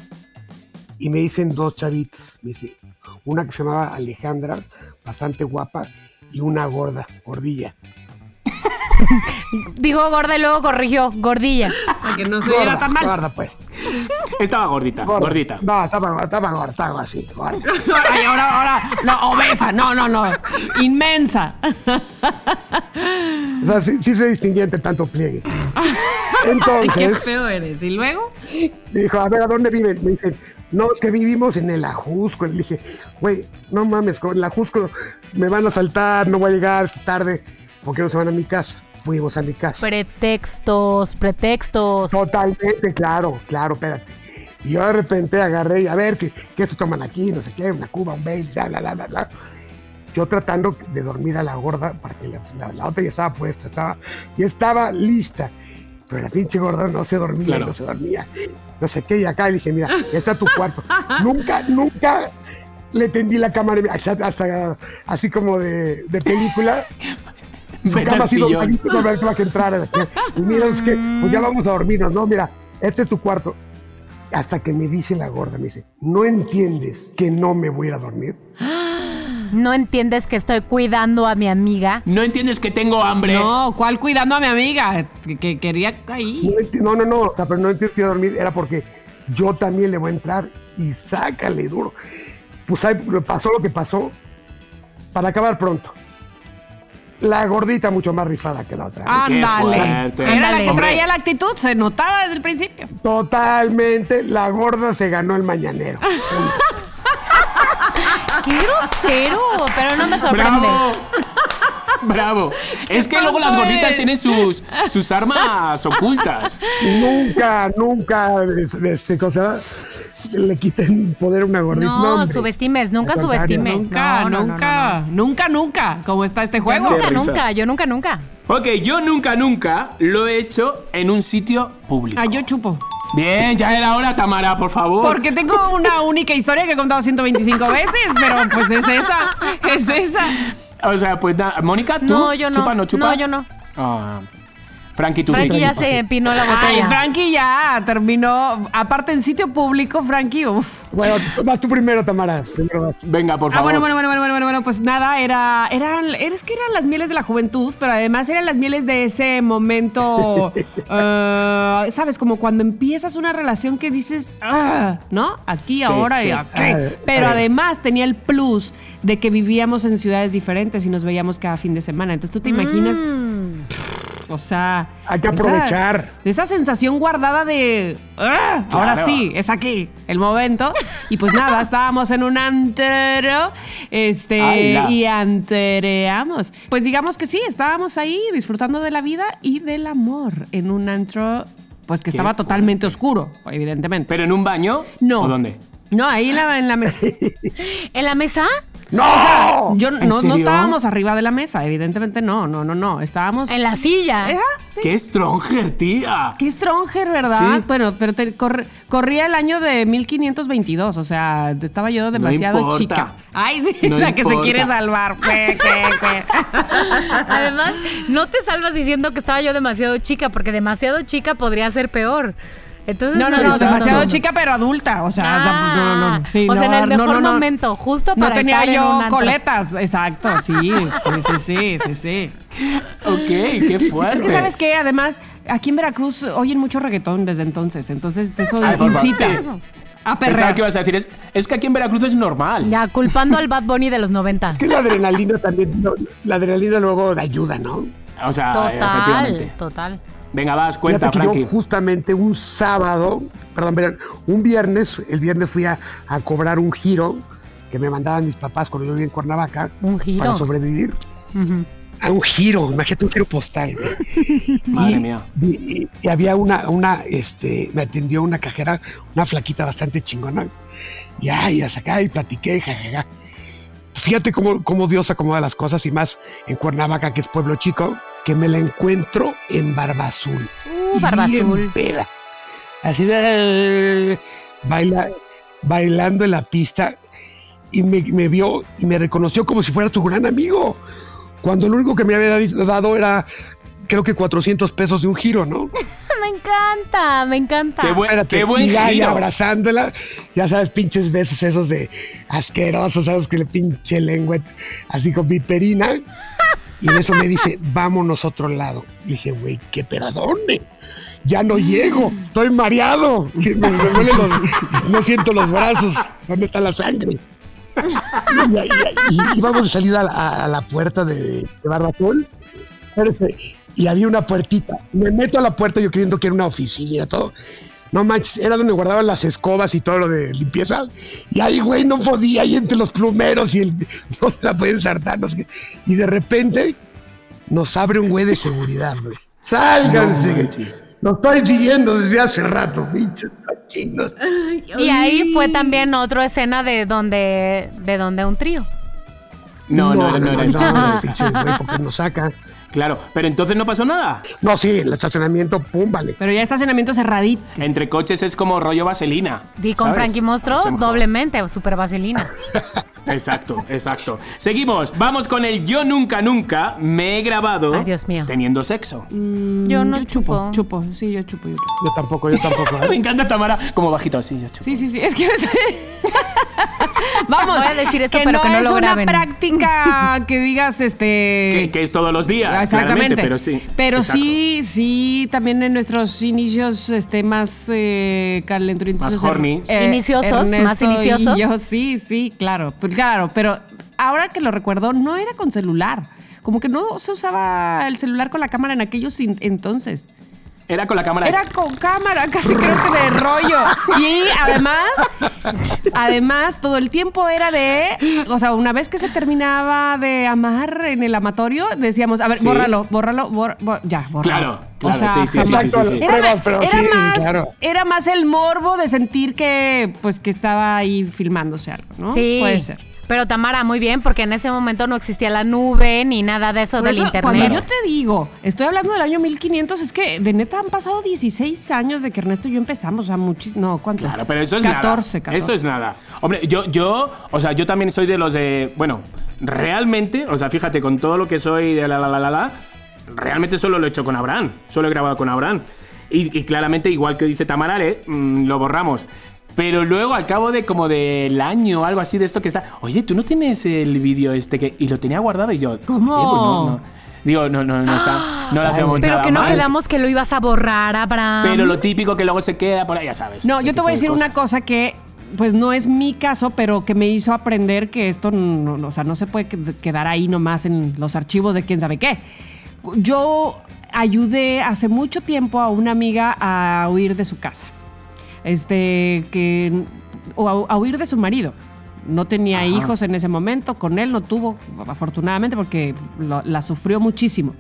Y me dicen dos chavitas. Me dice, una que se llamaba Alejandra, bastante guapa, y una gorda, gordilla. Dijo gorda y luego corrigió, gordilla. Para que no se viera Gorda, tan mal. gorda, pues. Estaba gordita, Gorda. gordita. No, estaba, estaba gorda, estaba así. gorda. Ay, ahora, ahora. No, obesa. No, no, no. Inmensa. O sea, sí, sí se distinguía entre tanto pliegue. Ay, qué Entonces, feo eres. ¿Y luego? me dijo, a ver, ¿a dónde viven? Me dicen, no, es que vivimos en el Ajusco. Le dije, güey, no mames, con el Ajusco me van a saltar, no voy a llegar es tarde. ¿Por qué no se van a mi casa? Fuimos a mi casa. Pretextos, pretextos. Totalmente, claro, claro, espérate. Y yo de repente agarré y a ver, ¿qué, qué se toman aquí? No sé qué, una cuba, un bail, bla, bla, bla, bla, bla. Yo tratando de dormir a la gorda, porque la, la- la otra ya estaba puesta, estaba, ya estaba lista. Pero la pinche gorda no se dormía, Claro. no se dormía. No sé qué, y acá le dije, mira, ya está tu cuarto. nunca, nunca le tendí la cámara, hasta, hasta así como de, de película. Su cama sillón. dobladito, no ver que va a entrar. a la tía. Y mira, es que pues ya vamos a dormirnos, ¿no? Mira, este es tu cuarto. Hasta que me dice la gorda, me dice, ¿no entiendes que no me voy a ir a dormir? No entiendes que estoy cuidando a mi amiga. ¿No entiendes que tengo hambre? No, ¿cuál cuidando a mi amiga? Que, que quería ahí. No, no, no, no, o sea, pero no entiendo que iba a dormir, era porque yo también le voy a entrar y sácale duro. Pues ahí pasó lo que pasó, para acabar pronto. La gordita mucho más rifada que la otra. Qué Ándale. Era la que traía la actitud, se notaba desde el principio. Totalmente, la gorda se ganó el mañanero. ¡Qué grosero! Pero no me sorprende. ¡Bravo! ¡Bravo! Es que luego las gorditas es. tienen sus, sus armas ocultas. nunca, nunca des- cosa, le quiten poder a una gordita. No, hombre. subestimes, nunca subestimes. Nunca, No, no, no, nunca, no, no. nunca, nunca. ¿Cómo está este Yo juego? nunca, nunca, yo nunca, nunca. Ok, yo nunca, nunca lo he hecho en un sitio público. Ah, yo chupo. Bien, ya era hora, Tamara, por favor. Porque tengo una única historia que he contado 125 veces, pero pues es esa, es esa. O sea, pues nada, Mónica, ¿tú? No, yo no. ¿Chupas, no chupas? No, yo no. Ah. Frankie, tú Frankie sí. ya se empinó la Ay, botella. Frankie ya terminó. Aparte en sitio público, Frankie, uff. Bueno, vas tú primero, Tamara. Primero. Venga, por Ah, favor. bueno, bueno, bueno, bueno, bueno, bueno, bueno, pues nada, era, eran, es que eran las mieles de la juventud, pero además eran las mieles de ese momento, eh, ¿sabes? Como cuando empiezas una relación que dices, ah, ¿no? Aquí, Sí, ahora sí. y aquí. Ah, Pero sí. además tenía el plus de que vivíamos en ciudades diferentes y nos veíamos cada fin de semana. Entonces tú te imaginas Mm. O sea. Hay que esa- aprovechar. esa sensación guardada de. "Ah, Ahora sí, es aquí, el momento. Y pues nada, estábamos en un antero. Este. Y antereamos. Pues digamos que sí, estábamos ahí disfrutando de la vida y del amor en un antro. Pues que Qué estaba fuerte. totalmente oscuro, evidentemente. ¿Pero en un baño? No. ¿O dónde? No, ahí la, en la mesa. ¿En la mesa? ¡No! Yo ¿En no, no serio? estábamos arriba de la mesa, evidentemente no, no, no, no. Estábamos. En la silla. Sí. ¡Qué stronger, tía! Qué stronger, ¿verdad? Sí. Bueno, pero te- corre- corría el año de 1522, o sea, estaba yo demasiado chica. Ay, sí, No la que se quiere salvar. Además, no te salvas diciendo que estaba yo demasiado chica, porque demasiado chica podría ser peor. Entonces, No, no, no, Exacto. demasiado chica, pero adulta, o sea, Ah, no, no, no. Sí, o sea, en no, el no, mejor no, no. momento, justo No para tenía estar en un yo antro. coletas, exacto, sí, sí, sí, sí, sí, sí. Ok, qué fuerte. Es que, ¿sabes qué? Además, aquí en Veracruz oyen mucho reggaetón desde entonces, entonces eso Ay, favor, incita sí. a Pensaba que ibas a decir, es, es que aquí en Veracruz es normal. Ya, culpando al Bad Bunny de los 90. Es que la adrenalina también, no, la adrenalina luego ayuda, ¿no? O sea, Total, efectivamente. total. Venga, vas, cuenta, Fíjate que Frankie. yo justamente un sábado, perdón, verán, un viernes, el viernes fui a, a cobrar un giro que me mandaban mis papás cuando yo vivía en Cuernavaca. ¿Un giro? Para sobrevivir. A un giro, imagínate un giro postal. Madre y, mía. Y, y había una, una, este, me atendió una cajera, una flaquita bastante chingona. Y ay, hasta acá y platiqué, jajaja. Fíjate cómo, cómo Dios acomoda las cosas y más en Cuernavaca, que es pueblo chico, que me la encuentro en Barba Azul. Uh, Y Barba bien Azul. peda. Así de baila, bailando en la pista y me, me vio y me reconoció como si fuera su gran amigo. Cuando lo único que me había dado era, creo que 400 pesos de un giro, ¿no? Me encanta, me encanta. Qué buen, Espérate, qué buen y ya, y giro. abrazándola, ya sabes, pinches besos esos de asquerosos, sabes que le pinche lengua así con viperina. Y en eso me dice, vámonos a otro lado. Dije, güey, ¿qué dónde? Ya no llego, estoy mareado, no siento los brazos, ¿dónde está la sangre? Y, y- íbamos de salida a a la puerta de, de Y había una puertita. Me meto a la puerta yo creyendo que era una oficina, todo. No manches, era donde guardaban las escobas y todo lo de limpieza. Y ahí, güey, no podía, ahí entre los plumeros y el, no se la pueden ensartar. no sé. Y de repente nos abre un güey de seguridad, güey. ¡Sálganse! No. Lo estoy siguiendo desde hace rato, pinches cochinos. Y ahí fue también otra escena de donde, de donde un trío. No, no, no, no, era eso. no, pinche güey, porque nos sacan. Claro, pero entonces no pasó nada. No, sí, el estacionamiento, pum, vale. Pero ya estacionamiento cerradito. Entre coches es como rollo vaselina. Y con ¿sabes? Frankie Mostro, Mucho mejor. doblemente, super vaselina. Exacto, exacto. Seguimos. Vamos con el yo nunca, nunca me he grabado Ay, Dios mío. teniendo sexo. Yo no chupo. Chupo, sí, yo chupo, yo chupo. Yo tampoco, yo tampoco. Me ¿eh? encanta Tamara como bajito así. Yo chupo. Sí, sí, sí. Es que. Vamos. Voy a decir esto, que pero no que no es lo una graben. práctica que digas este. Que, que es todos los días, Exactamente. pero sí. Pero Exacto. sí, sí, también en nuestros inicios este, más eh. Más horny. Iniciosos, más y iniciosos. yo, sí, sí, claro. Claro, pero ahora que lo recuerdo, no era con celular. Como que no se usaba el celular con la cámara en aquellos entonces. Era con la cámara. Era con cámara, casi creo que de rollo. Y además, además, todo el tiempo era de, o sea, una vez que se terminaba de amar en el amatorio, decíamos, a ver, Sí. bórralo, bórralo, bor- bor- ya, bórralo. Claro, claro, sí, sí, sí, Exacto, sí, sí, sí. las pruebas, pero era sí, más, claro. era más el morbo de sentir que, pues, que estaba ahí filmándose algo, ¿no? Sí. Puede ser. Pero Tamara, muy bien, porque en ese momento no existía la nube ni nada de eso Por del eso, internet. Cuando yo te digo, estoy hablando del año 1500, es que de neta han pasado 16 años de que Ernesto y yo empezamos, o sea, muchísimo, no, ¿cuánto? Claro, pero eso es 14, nada. 14. Eso es nada. Hombre, yo, yo, o sea, yo también soy de los de. Bueno, realmente, o sea, fíjate, con todo lo que soy de la la la la la, realmente solo lo he hecho con Abraham. Solo he grabado con Abraham. Y, y claramente, igual que dice Tamarale, mm, lo borramos. Pero luego, al cabo de como del año o algo así de esto que está. Oye, tú no tienes el vídeo este que. Y lo tenía guardado y yo. ¿Cómo? "Oye, pues no, no". Digo, no, no, no está. No lo hacemos Pero nada que no mal. quedamos que lo ibas a borrar, Abraham. Pero lo típico que luego se queda por ahí, ya sabes. No, yo te voy a de decir una cosa que, pues no es mi caso, pero que me hizo aprender que esto no, no- o sea, no se puede que- quedar ahí nomás en los archivos de quién sabe qué. Yo ayudé hace mucho tiempo a una amiga a huir de su casa. Este, que. o a, a huir de su marido. No tenía hijos en ese momento, con él no tuvo, afortunadamente, porque lo- la sufrió muchísimo.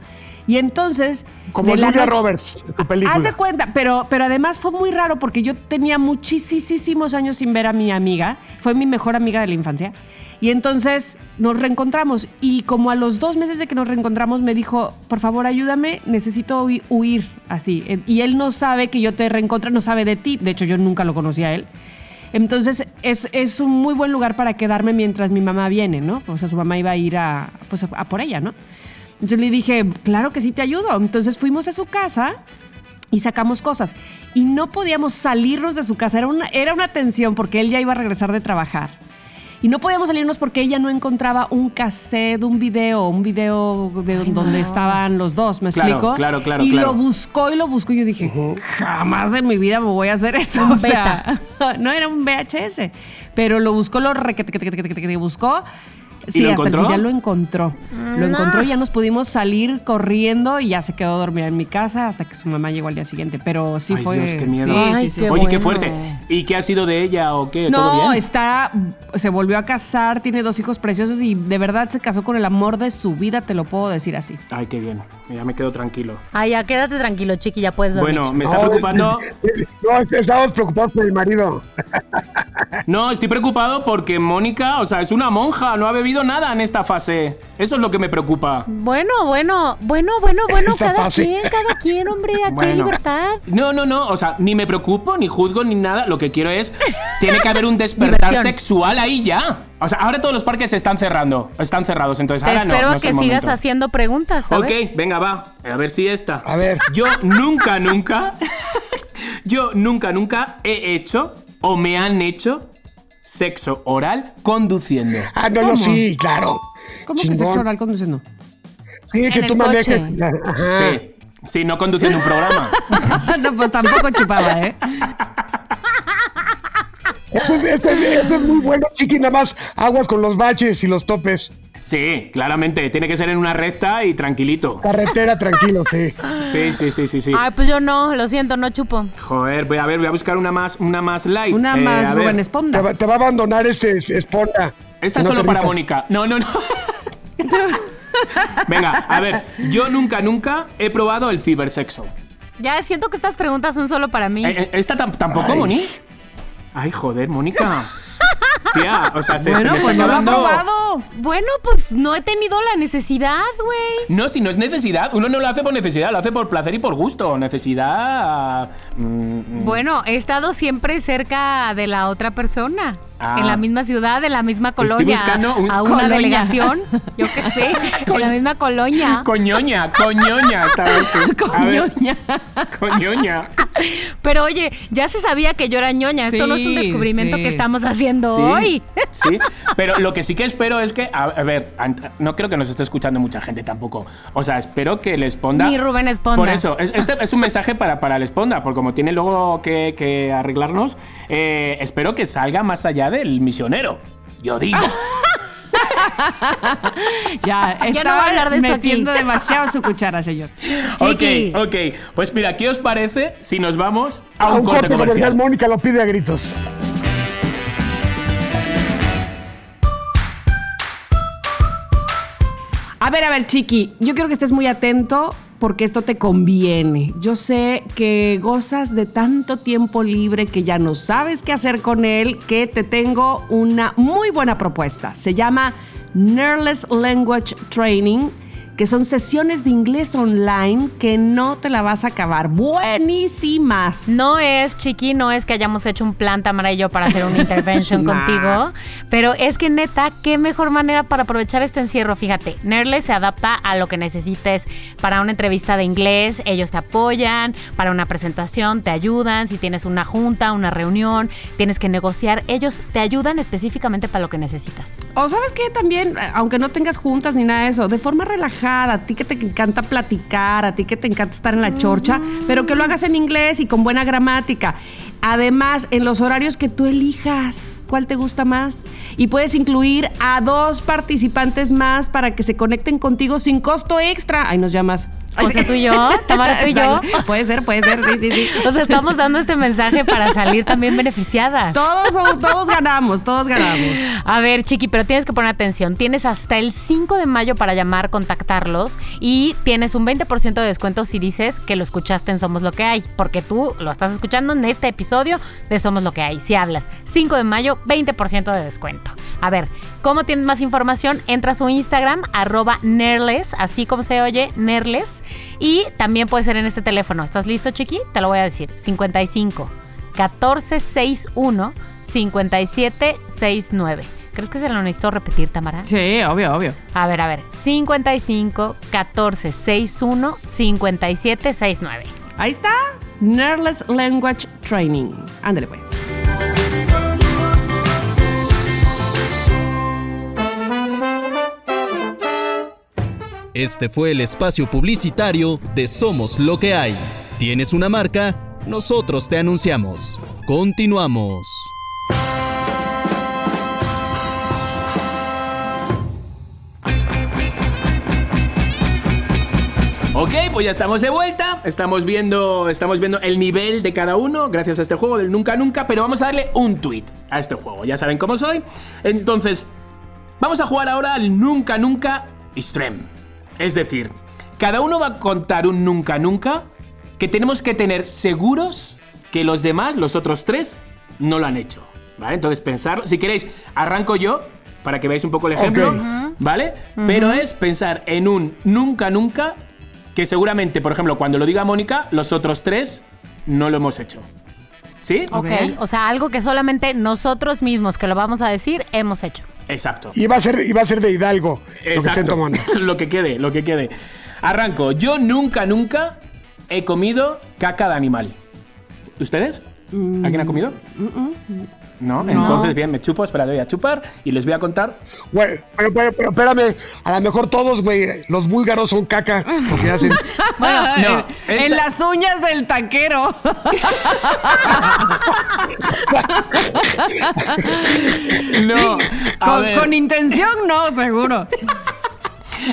Y entonces. Como la Julia no- Roberts, tu película. Haz de cuenta, pero, pero además fue muy raro porque yo tenía muchísimos años sin ver a mi amiga. Fue mi mejor amiga de la infancia. Y entonces nos reencontramos. Y como a los dos meses de que nos reencontramos, me dijo: Por favor, ayúdame, necesito hui- huir así. Y él no sabe que yo te reencontré, no sabe de ti. De hecho, yo nunca lo conocía a él. Entonces es, es un muy buen lugar para quedarme mientras mi mamá viene, ¿no? O sea, su mamá iba a ir a, pues, a por ella, ¿no? Yo le dije, claro que sí te ayudo. Entonces fuimos a su casa y sacamos cosas. Y no podíamos salirnos de su casa. Era una, era una tensión porque él ya iba a regresar de trabajar. Y no podíamos salirnos porque ella no encontraba un cassette, un video, un video de donde estaban los dos, ¿me Claro, explico? claro, claro, Y claro. lo buscó y lo buscó. Y yo dije, jamás en mi vida me voy a hacer esto. Un o sea, no era un VHS. Pero lo buscó, lo buscó. Sí, hasta el encontró? final lo encontró. Lo encontró y ya nos pudimos salir corriendo y ya se quedó a dormir en mi casa hasta que su mamá llegó al día siguiente. Pero sí Ay, fue. Dios, qué miedo. sí, Ay, sí, sí. qué Oye, qué fuerte. ¿Y qué ha sido de ella o qué? ¿Todo No, bien? está, se volvió a casar, tiene dos hijos preciosos y de verdad se casó con el amor de su vida, te lo puedo decir así. Ay, qué bien. Ya me quedo tranquilo. Ay, ya quédate tranquilo, chiqui, ya puedes dormir. Bueno, me está No, preocupando. No, estamos preocupados por el marido. No, estoy preocupado porque Mónica, o sea, es una monja, no ha bebido nada en esta fase. Eso es lo que me preocupa. Bueno, bueno, bueno, bueno, bueno, Esta cada fase. quien, cada quien, hombre, aquí hay Bueno. libertad. No, no, no, o sea, ni me preocupo, ni juzgo, ni nada. Lo que quiero es, tiene que haber un despertar Diversión. sexual ahí ya. O sea, ahora todos los parques se están cerrando, están cerrados, entonces Te ahora no. espero no es que el sigas momento. haciendo preguntas, ¿sabes? Ok, venga, va. A ver si esta. A ver. Yo nunca, nunca. yo nunca, nunca he hecho o me han hecho sexo oral conduciendo. Ah, no, yo sí, claro. ¿Cómo que sexo oral conduciendo? Sí, que tú. Ajá. Sí. Sí, no conduciendo un programa. no, pues tampoco chupaba, ¿eh? Esto, es- esto es- esto es muy bueno, chiqui, nada más aguas con los baches y los topes. Sí, claramente. Tiene que ser en una recta y tranquilito. Carretera, tranquilo, sí. Sí, sí, sí, sí, sí. Ay, pues yo no, lo siento, no chupo. Joder, voy a ver, voy a buscar una más, una más light. Una Eh, a más ver. Rubén Te Esponda. va, te va a abandonar este es- Esponda. Esta es no solo te para. Mónica. No, no, no. Venga, a ver. Yo nunca, nunca he probado el cibersexo. Ya siento que estas preguntas son solo para mí. Eh, eh, ¿Esta tam- tampoco. Moni? Ay, joder, Mónica. Tía, o sea, se, se bueno, me está pues no lo probado. Bueno, pues no he tenido la necesidad, güey. No, si no es necesidad. Uno no lo hace por necesidad, lo hace por placer y por gusto. Necesidad. mm, Bueno, he estado siempre cerca de la otra persona. Ah. En la misma ciudad, en la misma Estoy colonia. buscando un- A una Colonia. delegación. Yo qué sé. en la misma colonia. Coñoña, coñoña, estabas tú. Coñoña. Coñoña. Pero oye, ya se sabía que yo era ñoña. Esto no es un descubrimiento sí. que estamos haciendo Sí, hoy. sí, pero lo que sí que espero es que, a, a ver, no creo que nos esté escuchando mucha gente tampoco. O sea, espero que les Esponda. Ni Rubén Esponda. Por eso, es, este es un mensaje para, para el Esponda, porque como tiene luego que, que arreglarnos, eh, espero que salga más allá del misionero. Yo digo. Ya, Ya no estaba va a hablar de esto aquí. metiendo demasiado su cuchara, señor. Chiqui. ok, ok. Pues mira, ¿qué os parece si nos vamos a A un, un corte corte comercial, comercial? Mónica lo pide a gritos. A ver, a ver, Chiqui, yo quiero que estés muy atento porque esto te conviene. Yo sé que gozas de tanto tiempo libre que ya no sabes qué hacer con él, que te tengo una muy buena propuesta. Se llama Nerless Language Training que son sesiones de inglés online que no te la vas a acabar. Buenísimas. No es, Chiqui, no es que hayamos hecho un plan Tamara y yo para hacer una intervention Nah. contigo, pero es que neta, qué mejor manera para aprovechar este encierro. Fíjate, Nerle se adapta a lo que necesites para una entrevista de inglés, ellos te apoyan, para una presentación te ayudan, si tienes una junta, una reunión, tienes que negociar, ellos te ayudan específicamente para lo que necesitas. O sabes que también, aunque no tengas juntas ni nada de eso, de forma relajada, a ti que te encanta platicar, a ti que te encanta estar en la chorcha, pero que lo hagas en inglés y con buena gramática. Además, en los horarios que tú elijas, ¿cuál te gusta más? Y puedes incluir a dos participantes más para que se conecten contigo sin costo extra. Ahí nos llamas O sea, tú y yo, Tamara, tú y yo. Puede ser, puede ser, sí, sí, sí. O sea, estamos dando este mensaje para salir también beneficiadas. Todos, todos ganamos, todos ganamos. A ver, Chiqui, pero tienes que poner atención. Tienes hasta el 5 de mayo para llamar, contactarlos y tienes un 20% de descuento si dices que lo escuchaste en Somos Lo que hay, porque tú lo estás escuchando en este episodio de Somos Lo que hay. Si hablas 5 de mayo, 20% de descuento. A ver, ¿cómo tienes más información? Entra a su Instagram, arroba Nerles, así como se oye, Nerles. Y también puede ser en este teléfono. ¿Estás listo, Chiqui? Te lo voy a decir. 55 1461 5769. ¿Crees que se lo necesito repetir, Tamara? Sí, obvio, obvio. A ver, a ver. 55 14 61 57 69. Ahí está. Nerless Language Training. Ándale pues. Este fue el espacio publicitario de Somos lo que hay. ¿Tienes una marca? Nosotros te anunciamos. Continuamos. Ok, pues ya estamos de vuelta. Estamos viendo, estamos viendo el nivel de cada uno gracias a este juego del Nunca Nunca, pero vamos a darle un tweet a este juego. Ya saben cómo soy. Entonces, vamos a jugar ahora al Nunca Nunca Extreme. Es decir, cada uno va a contar un Nunca Nunca que tenemos que tener seguros que los demás, los otros tres, no lo han hecho. ¿Vale? Entonces, pensar, si queréis, arranco yo para que veáis un poco el ejemplo. ¿Vale? Pero es pensar en un Nunca Nunca que seguramente, por ejemplo, cuando lo diga Mónica, los otros tres no lo hemos hecho. ¿Sí? Ok, Ok. o sea, algo que solamente nosotros mismos que lo vamos a decir hemos hecho. Exacto. Y va a ser, y va a ser de Hidalgo lo que estén Exacto. tomando. lo que quede, lo que quede. Arranco. Yo nunca, nunca he comido caca de animal. ¿Ustedes? ¿Alguien ha comido? No, entonces bien, me chupo, espera, voy a chupar y les voy a contar. Güey, pero, pero- pero espérame, a lo mejor todos, güey, los búlgaros son caca, porque hacen... Bueno, no, en, esta- en las uñas del taquero. No, con intención, no, seguro.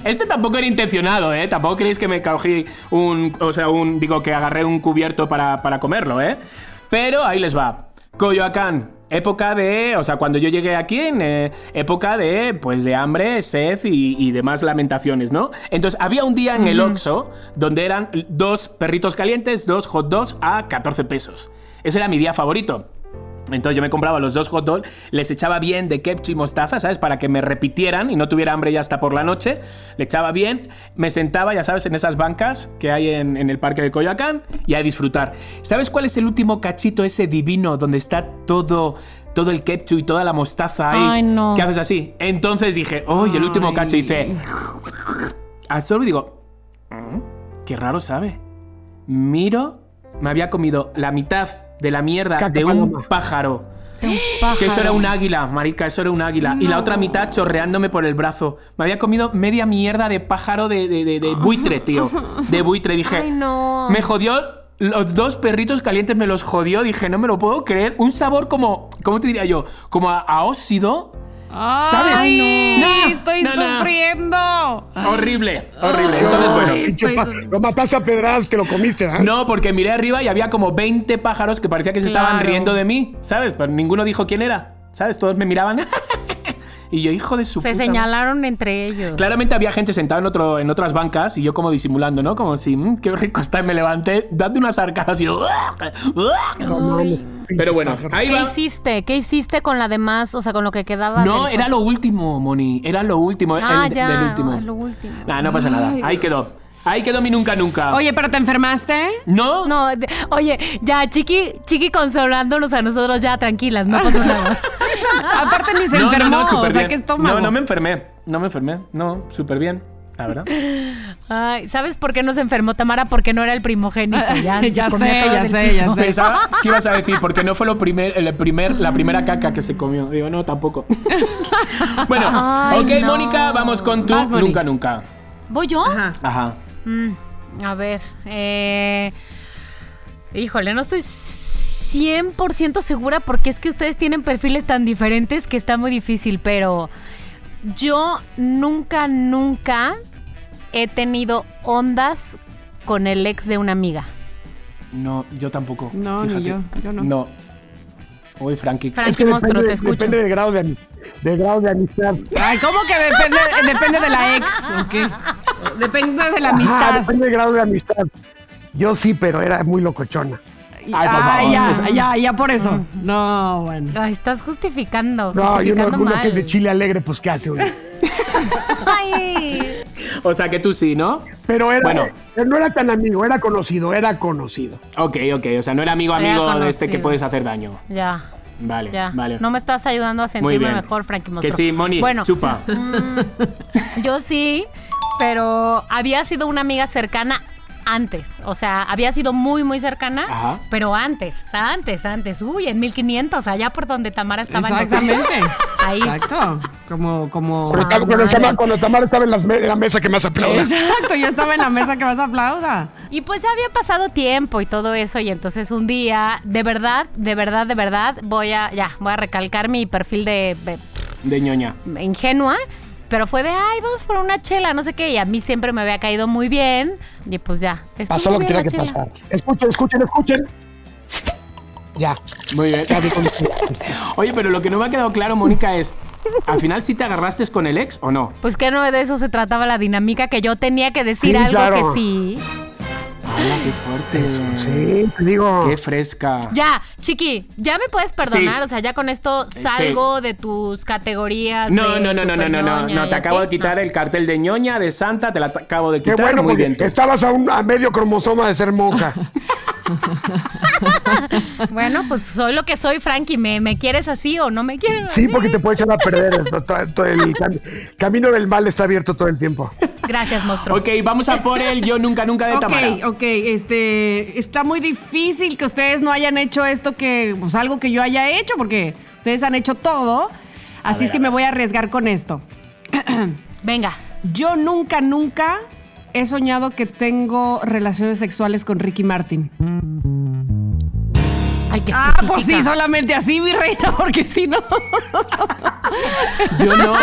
Este tampoco era intencionado, ¿eh? Tampoco creéis que me cogí un. O sea, un. Digo, que agarré un cubierto para, para comerlo, ¿eh? Pero ahí les va. Coyoacán. Época de. O sea, cuando yo llegué aquí, en eh, época de. Pues de hambre, sed y, y demás lamentaciones, ¿no? Entonces, había un día en el Oxxo donde eran dos perritos calientes, dos hot dogs a 14 pesos. Ese era mi día favorito. Entonces yo me compraba los dos hot dogs, les echaba bien de ketchup y mostaza, ¿sabes? Para que me repitieran y no tuviera hambre ya hasta por la noche. Le echaba bien, me sentaba, ya sabes, en esas bancas que hay en, en el parque de Coyoacán y a disfrutar. ¿Sabes cuál es el último cachito ese divino donde está todo, todo el ketchup y toda la mostaza ahí? Ay, no. ¿Qué haces así? Entonces dije, oye, el último cacho hice... Al solo digo, "Mm, qué raro sabe. Miro, me había comido la mitad de la mierda Caca de un paloma. pájaro. De un pájaro. Que eso era un águila, marica, eso era un águila. Y la otra mitad chorreándome por el brazo. Me había comido media mierda de pájaro de, de- de- de buitre, tío. De buitre. Dije, Ay, no. me jodió. Los dos perritos calientes me los jodió. Dije, no me lo puedo creer. Un sabor como, ¿cómo te diría yo? Como a, a óxido. ¿Sabes? Ay, No, estoy no, no. sufriendo. Horrible, horrible. Entonces, bueno. Lo mataste a pedradas, te lo comiste, ¿ah? No, porque miré arriba y había como 20 pájaros que parecía que se estaban riendo de mí, ¿sabes? Pero ninguno dijo quién era, ¿sabes? Todos me miraban. y yo, hijo de su Se puta señalaron entre ellos. Claramente había gente sentada en, otro, en otras bancas y yo como disimulando, ¿no? Como si, "Mm, qué rico está. Y me levanté, dando unas arcadas y yo... No Pero bueno, ahí ¿Qué va. hiciste? ¿Qué hiciste con la demás? O sea, con lo que quedaba. No, del- era lo último, Moni. Era lo último. Ah, el, ya. Del último. Lo último. Nah, no pasa nada. Ahí quedó. Ahí quedó mi nunca nunca. Oye, pero te enfermaste. ¿No? No, oye, ya, Chiqui, Chiqui consolándonos a nosotros ya tranquilas, no pasó nada. Aparte ni se No, no, enfermó. no, súper o sea, bien. ¿qué estómago? No, no me enfermé. No me enfermé. No, súper bien. La verdad. Ay, ¿sabes por qué no se enfermó Tamara? Porque no era el primogénito. Ya, se Ya sé, ya sé, ya sé. Pensaba que ibas a decir, porque no fue lo primer, el primer, la primera caca que se comió. Digo, no, tampoco. bueno, Ay, ok, no. Mónica, vamos con tu Vas, nunca, nunca. ¿Voy yo? Ajá. Ajá. Mm, a ver, eh... Híjole, no estoy 100% segura porque es que ustedes tienen perfiles tan diferentes que está muy difícil, pero yo nunca, nunca he tenido ondas con el ex de una amiga? No, yo tampoco. No, ni yo, yo no. No. Uy, Frankie. Frankie Es que Monstruo, depende, te escucho. depende del grado de, del grado de amistad. Ay, ¿cómo que depende, depende de la ex? ¿o qué? Depende de la Ajá, amistad. depende del grado de amistad. Yo sí, pero era muy locochona. Ay, por favor. ya, Es- ya, ya por eso. No, bueno. Ay, estás justificando. No, justificando uno mal. que es de chile alegre, pues ¿qué hace uno? Ay. O sea que tú sí, ¿no? Pero era, Bueno. eh, no era tan amigo, era conocido, era conocido. Ok, ok. O sea, no era amigo Era amigo de este que puedes hacer daño. Ya. Vale, Ya. vale. No me estás ayudando a sentirme mejor, Frankie Que Monstruo. sí, Moni, Bueno, chupa. yo sí, pero había sido una amiga cercana antes. O sea, había sido muy, muy cercana, Ajá. pero antes, antes, antes. Uy, en 1500, allá por donde Tamara estaba. en- Exactamente. Ahí. Exacto. Como, como. Cuando, Ah, cuando. Tamara, cuando Tamara estaba en, las me- en la mesa que más aplauda. Exacto, yo estaba en la mesa que más aplauda. Y pues ya había pasado tiempo y todo eso y entonces un día, de verdad, de verdad, de verdad, voy a, ya, voy a recalcar mi perfil de, de- De ñoña. ingenua, pero fue de, ay, vamos por una chela, no sé qué, y a mí siempre me había caído muy bien y pues ya. Pasó lo que tenía que chela. pasar. Escuchen, escuchen, escuchen. Ya. Muy bien. Oye, pero lo que no me ha quedado claro, Mónica, es. ¿Al final sí te agarraste con el ex o no? Pues que no de eso se trataba la dinámica, que yo tenía que decir Sí, algo claro. que sí. ¡Hala, qué fuerte! Sí, te digo. ¡Qué fresca! Ya, Chiqui, ya me puedes perdonar, Sí. o sea, ya con esto Sí. salgo de tus categorías. No, de no, no, no, no, no, no, no, te acabo así. de quitar No. el cartel de ñoña, de santa, te la acabo de Qué quitar. bueno, Muy bien. tú. estabas a, un, a medio cromosoma de ser monja. Bueno, pues soy lo que soy, Frankie. ¿Me, me quieres así o no me quieres? Sí, porque te puede echar a perder. el, to- to- el cam- camino del mal está abierto todo el tiempo. Gracias, monstruo. Ok, vamos a por el yo nunca nunca de Ok, Tamara. ok, este, está muy difícil que ustedes no hayan hecho esto que, pues algo que yo haya hecho, porque ustedes han hecho todo, así ver, es que me voy a arriesgar con esto. Venga. Yo nunca, nunca he soñado que tengo relaciones sexuales con Ricky Martin. Ay, qué Ah, pues sí, solamente así, mi reina, porque si no... Yo no,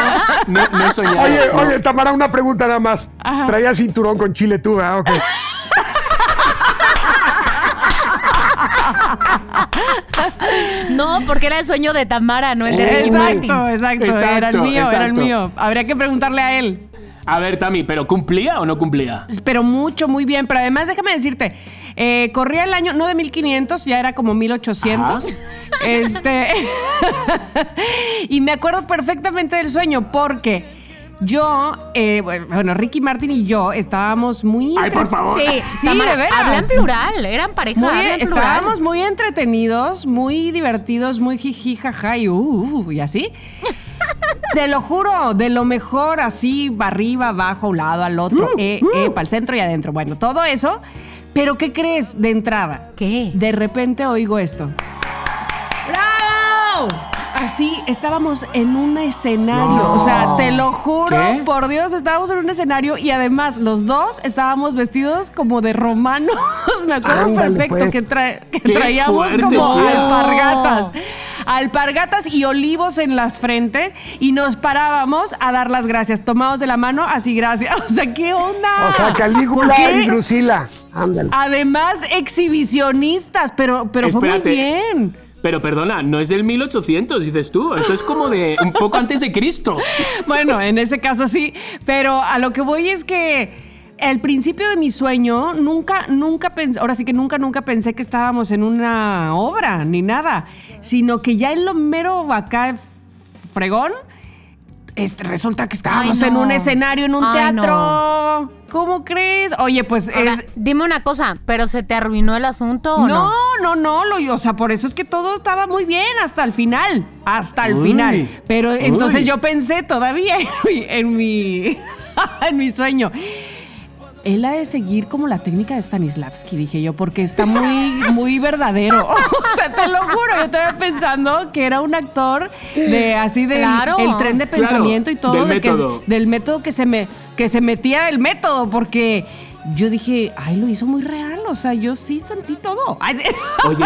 no, no he soñado. Oye, no. oye, Tamara, una pregunta nada más. Ajá. Traía cinturón con chile tú, ¿verdad? No, porque era el sueño de Tamara, no el de Ricky Martin. Exacto, exacto, Exacto, era el mío, era el mío. Habría que preguntarle a él. A ver, Tami, ¿pero cumplía o no cumplía? Pero mucho, muy bien. Pero además, déjame decirte, eh, corría el año, no de 1500, ya era como 1800. Ajá. Este. y me acuerdo perfectamente del sueño porque yo, eh, bueno, Ricky Martin y yo estábamos muy. Ay, por favor. Sí, Sí, de veras. Hablan plural, eran pareja. Muy, hablan plural. estábamos muy entretenidos, muy divertidos, muy jiji, jaja y, uh, uh, y así. Te lo juro, de lo mejor, así, arriba, abajo, un lado, al otro, eh, eh, para el centro y adentro. Bueno, todo eso. Pero, ¿qué crees de entrada? ¿Qué? De repente oigo esto. Así, estábamos en un escenario. No. O sea, te lo juro, ¿Qué? por Dios, estábamos en un escenario y además los dos estábamos vestidos como de romanos. Me acuerdo Ándale, perfecto pues. que, tra- que Qué traíamos fuerte, como tío. alpargatas. Alpargatas y olivos en las frentes y nos parábamos a dar las gracias. Tomados de la mano, así gracias. O sea, ¿qué onda? O sea, Calígula y Drusila. Ándale. Además, exhibicionistas, pero, pero fue muy bien. Pero perdona, no es del 1800, dices tú. Eso es como de un poco antes de Cristo. Bueno, en ese caso sí, pero a lo que voy es que al principio de mi sueño nunca, nunca pensé, ahora sí que nunca, nunca pensé que estábamos en una obra ni nada, sino que ya en lo mero acá fregón, este, resulta que estábamos Ay, en un escenario, en un Ay, teatro. ¿Cómo crees? Oye, pues... Ahora, es- dime una cosa, ¿pero se te arruinó el asunto o no? no, no, no, lo, o sea, por eso es que todo estaba muy bien hasta el final, hasta el Uy, final. Pero entonces uy. yo pensé todavía en mi, en mi, en mi sueño. Él ha de seguir como la técnica de Stanislavski, dije yo, porque está muy, muy verdadero. O sea, te lo juro, yo estaba pensando que era un actor de así del Claro. el tren de Claro, pensamiento y todo. del de que método. del método que se me, que se metía el método, porque yo dije, ay, lo hizo muy real. O sea, yo sí sentí todo. Oye,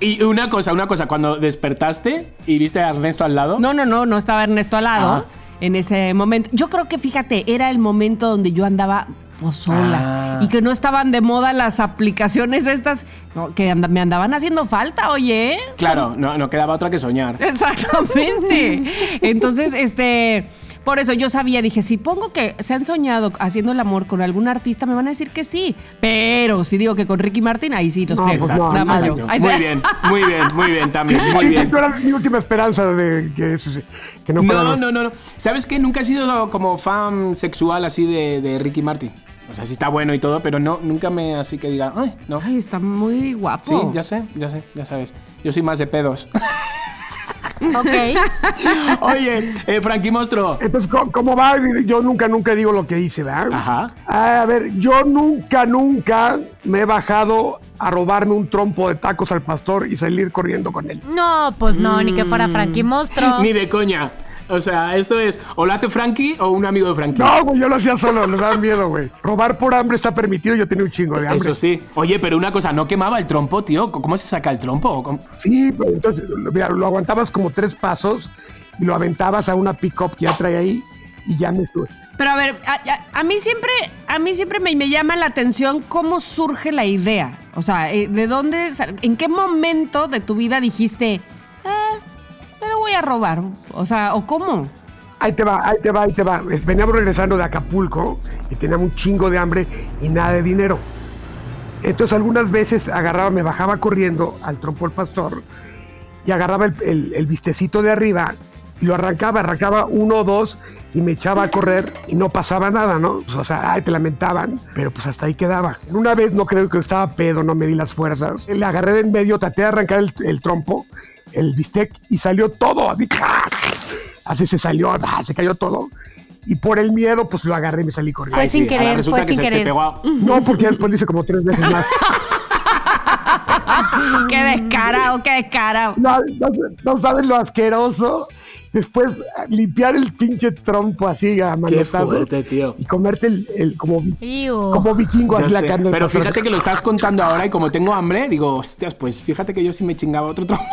y, y una cosa, una cosa, cuando despertaste y viste a Ernesto al lado. No, no, no, no estaba Ernesto al lado Ajá. en ese momento. Yo creo que, fíjate, era el momento donde yo andaba pues sola. Ah. Y que no estaban de moda las aplicaciones estas no, que me andaban haciendo falta, oye. Claro, no, no quedaba otra que soñar. Exactamente. Entonces, este, por eso yo sabía, dije, si pongo que se han soñado haciendo el amor con algún artista, me van a decir que sí. Pero si digo que con Ricky Martin, ahí sí los No, creo. pues Exacto, no, Nada más yo. exacto. Ahí Muy bien, muy bien, muy bien también, muy Sí, bien. tú eras mi última esperanza de que eso sí, que no No, no, no, no. ¿Sabes qué? Nunca he sido como fan sexual así de, de Ricky Martin. O sea, sí está bueno y todo, pero no, nunca me así que diga, ay, no. Ay, está muy guapo. Sí, ya sé, ya sé, ya sabes. Yo soy más de pedos. Ok. Oye, eh, Frankie Monstruo. Entonces, ¿cómo, cómo va? Yo nunca, nunca digo lo que hice, ¿verdad? Ajá. Ah, A ver, yo nunca, nunca me he bajado a robarme un trompo de tacos al pastor y salir corriendo con él. No, pues no, ni que fuera Frankie Monstruo. Ni de coña. O sea, eso es o lo hace Frankie o un amigo de Frankie. No, güey, yo lo hacía solo, nos daban miedo, güey. Robar por hambre está permitido, yo tenía un chingo de hambre. Eso sí. Oye, pero una cosa, ¿no quemaba el trompo, tío? ¿Cómo se saca el trompo? ¿Cómo? Sí, pero entonces, mira, lo aguantabas como tres pasos y lo aventabas a una pick-up que ya trae ahí y ya me sube. Pero a ver, a, a- a mí siempre, a mí siempre me, me llama la atención cómo surge la idea. O sea, eh, ¿de dónde, en qué momento de tu vida dijiste, ah, voy a robar? O sea, ¿o cómo? Ahí te va, ahí te va, ahí te va. Veníamos regresando de Acapulco y teníamos un chingo de hambre y nada de dinero. Entonces algunas veces agarraba, me bajaba corriendo al trompo del pastor y agarraba el, el- el vistecito de arriba y lo arrancaba, arrancaba uno o dos y me echaba a correr y no pasaba nada, ¿no? Pues, o sea, ay, te lamentaban, pero pues hasta ahí quedaba. Una vez no creo que estaba pedo, no me di las fuerzas. Le agarré de en medio, traté de arrancar el, el trompo, el bistec y salió todo así. Así se salió, ah, se cayó todo. Y por el miedo, pues lo agarré y me salí corriendo. Fue sin sí, querer, fue que sin querer. pegó a- No, porque después lo hice como tres veces más. ¡Qué descarado, qué descarado! No, no, no sabes lo asqueroso. Después limpiar el pinche trompo así a manotazos. fuerte, tío. Y comerte el, el- como, Iu. como vikingo así la carne. Pero fíjate que lo estás contando ahora y como tengo hambre, digo, hostias, pues fíjate que yo sí me chingaba otro trompo.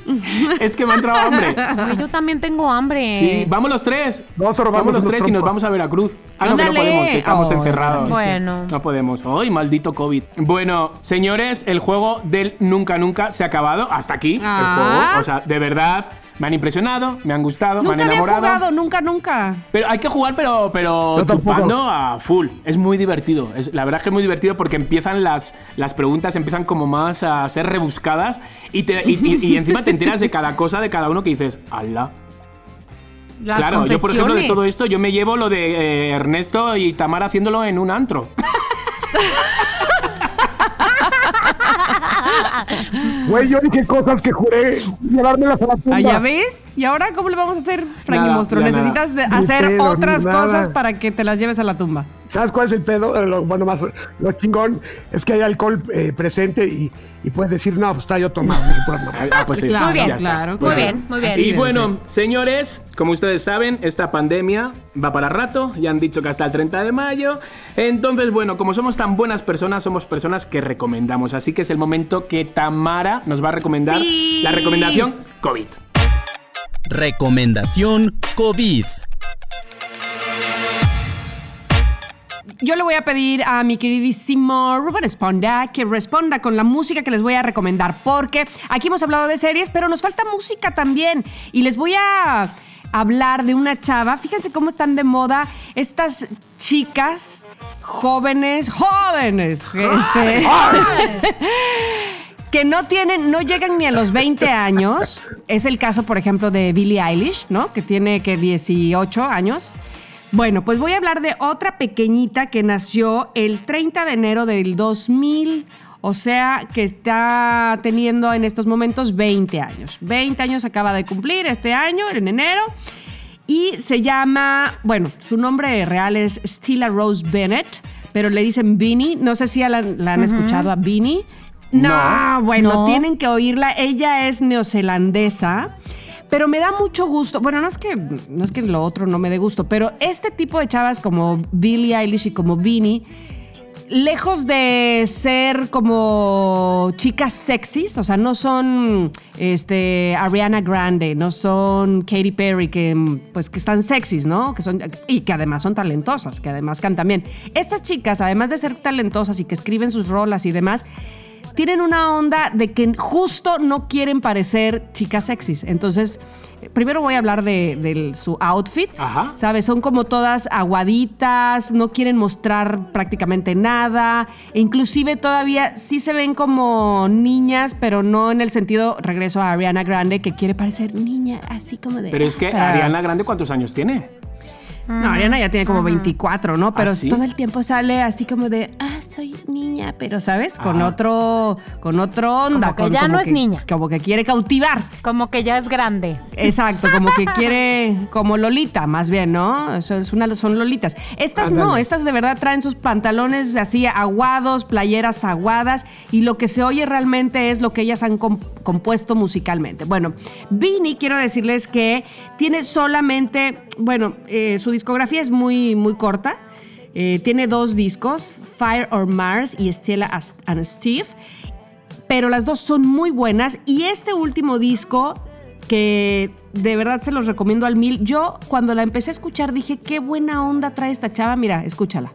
es que me ha entrado hambre. Ay, yo también tengo hambre. Sí, vamos los tres. Vamos a robarnos Vamos los tres y nos vamos a Veracruz. Ah, no, que no podemos, que estamos Oh, encerrados. Bueno. No podemos. ¡Ay, maldito COVID! Bueno, señores, el juego del nunca nunca se ha acabado. Hasta aquí Ah. el juego. O sea, de verdad, me han impresionado, me han gustado, me Nunca han había enamorado. jugado, nunca, nunca. Pero hay que jugar, pero, pero chupando a full. Es muy divertido. Es, la verdad es que es muy divertido porque empiezan las, las preguntas, empiezan como más a ser rebuscadas y, te- y, y- y encima te enteras de cada cosa de cada uno que dices, ¡Hala! Las claro, yo por ejemplo de todo esto, yo me llevo lo de eh, Ernesto y Tamara haciéndolo en un antro. Güey, yo dije cosas que juré llevármelas a la tumba. Ah, ¿Ya ves? ¿Y ahora cómo le vamos a hacer, Frankie Nada, Monstruo? Necesitas hacer pedo, otras cosas para que te las lleves a la tumba. ¿Sabes cuál es el pedo? Eh, Lo, bueno, más lo chingón es que hay alcohol eh, presente y, y puedes decir, no, pues está yo pues, no. Ah, pues sí. Claro, Muy bien, claro, Pues Muy sí. bien, muy bien. Y bueno, señores, como ustedes saben, esta pandemia va para rato, ya han dicho que hasta el 30 de mayo. Entonces, bueno, como somos tan buenas personas, somos personas que recomendamos. Así que es el momento que Tamara nos va a recomendar Sí. la recomendación COVID. Recomendación COVID. Yo le voy a pedir a mi queridísimo Ruben Esponda que responda con la música que les voy a recomendar, porque aquí hemos hablado de series, pero nos falta música también. Y les voy a hablar de una chava. Fíjense cómo están de moda estas chicas jóvenes, jóvenes, este, que no tienen, no llegan ni a los 20 años. Es el caso, por ejemplo, de Billie Eilish, ¿no? Que tiene que 18 años. Bueno, pues voy a hablar de otra pequeñita que nació el 30 de enero del 2000, o sea, que está teniendo en estos momentos 20 años. 20 años acaba de cumplir este año, en enero. Y se llama, bueno, su nombre real es Stella Rose Bennett, pero le dicen Beanie. No sé si la han escuchado a Beanie. No, No. bueno, No. tienen que oírla. Ella es neozelandesa. Pero me da mucho gusto. Bueno, no es que no es que lo otro no me dé gusto, pero este tipo de chavas como Billie Eilish y como Beanie lejos de ser como chicas sexys, o sea, no son este, Ariana Grande, no son Katy Perry, que pues que están sexys, ¿no? Que son, y que además son talentosas, que además cantan bien. Estas chicas, además de ser talentosas y que escriben sus rolas y demás, tienen una onda de que justo no quieren parecer chicas sexys. Entonces, primero voy a hablar de, de su outfit. Ajá. ¿Sabes? Son como todas aguaditas, no quieren mostrar prácticamente nada. E inclusive todavía sí se ven como niñas, pero no en el sentido, regreso a Ariana Grande, que quiere parecer niña, así como de... Pero es que para- Ariana Grande, ¿cuántos años tiene? No, Ariana ya tiene como 24, ¿no? Pero ¿Ah, sí? todo el tiempo sale así como de, ah, soy niña, pero ¿sabes? Con Ajá. otro, con otro onda. Como que con- ya no es niña. Como que quiere cautivar. Como que ya es grande. Exacto, como que quiere, como Lolita, más bien, ¿no? Eso es una, son Lolitas. Estas no, estas de verdad traen sus pantalones así aguados, playeras aguadas, y lo que se oye realmente es lo que ellas han com- compuesto musicalmente. Bueno, Vini, quiero decirles que tiene solamente, bueno, eh, su discografía es muy, muy corta. Eh, tiene dos discos, Fire or Mars y Stella and Steve pero las dos son muy buenas y este último disco que de verdad se los recomiendo al mil. Yo cuando la empecé a escuchar dije, qué buena onda trae esta chava. Mira, escúchala.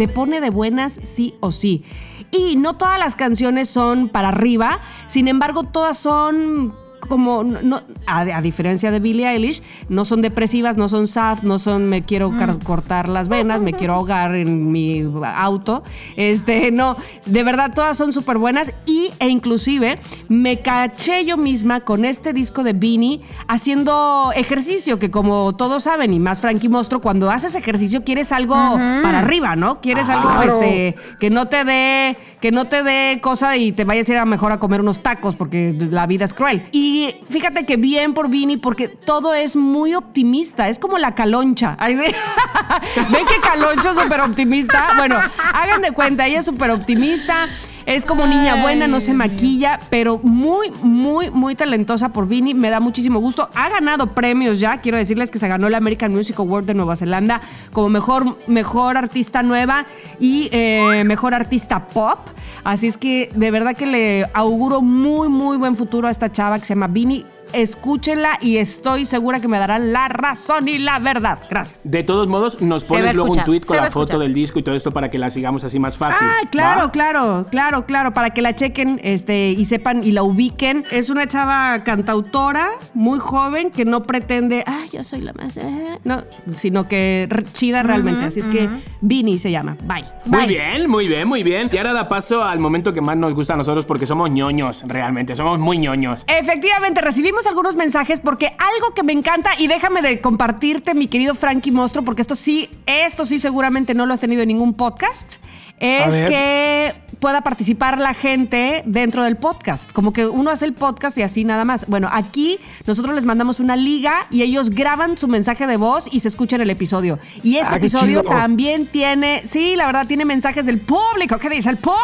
Te pone de buenas sí o sí. Y no todas las canciones son para arriba, sin embargo todas son como, no- a, a diferencia de Billie Eilish, no son depresivas, no son sad, no son me quiero car- cortar las venas, me quiero ahogar en mi auto. Este, no, de verdad todas son súper buenas y, e inclusive me caché yo misma con este disco de Beanie haciendo ejercicio, que como todos saben, y más Frankie Mostro, cuando haces ejercicio quieres algo para arriba, ¿no? Quieres algo Claro. este, que no te dé, que no te dé cosa y te vayas a ir a mejor a comer unos tacos porque la vida es cruel. Y fíjate que bien por Vini porque todo es muy optimista, es como la caloncha. ¿Ven que caloncho súper optimista? Bueno, hagan de cuenta, ella es súper optimista. Es como niña buena, no se maquilla, pero muy, muy, muy talentosa por Vini. Me da muchísimo gusto. Ha ganado premios ya. Quiero decirles que se ganó el American Music Award de Nueva Zelanda como mejor, mejor artista nueva y eh, mejor artista pop. Así es que de verdad que le auguro muy, muy buen futuro a esta chava que se llama Vini. Escúchenla y estoy segura que me darán la razón y la verdad. Gracias. De todos modos, nos pones luego un tweet con la foto escuchar. del disco y todo esto para que la sigamos así más fácil. Ah, claro, ¿va? claro, claro, claro, para que la chequen este, y sepan y la ubiquen. Es una chava cantautora, muy joven, que no pretende, ah, yo soy la más, eh", no, sino que chida realmente. Así es que Vini se llama. Bye. Muy Bye. bien, muy bien, muy bien. Y ahora da paso al momento que más nos gusta a nosotros porque somos ñoños, realmente, somos muy ñoños. Efectivamente, recibimos algunos mensajes porque algo que me encanta, y déjame de compartirte, mi querido Frankie Mostro, porque esto sí, esto sí seguramente no lo has tenido en ningún podcast, es que pueda participar la gente dentro del podcast. Como que uno hace el podcast y así nada más. Bueno, aquí nosotros les mandamos una liga y ellos graban su mensaje de voz y se escucha en el episodio. Y este Ah, episodio chido. también tiene, sí, la verdad, tiene mensajes del público. ¿Qué dice el público?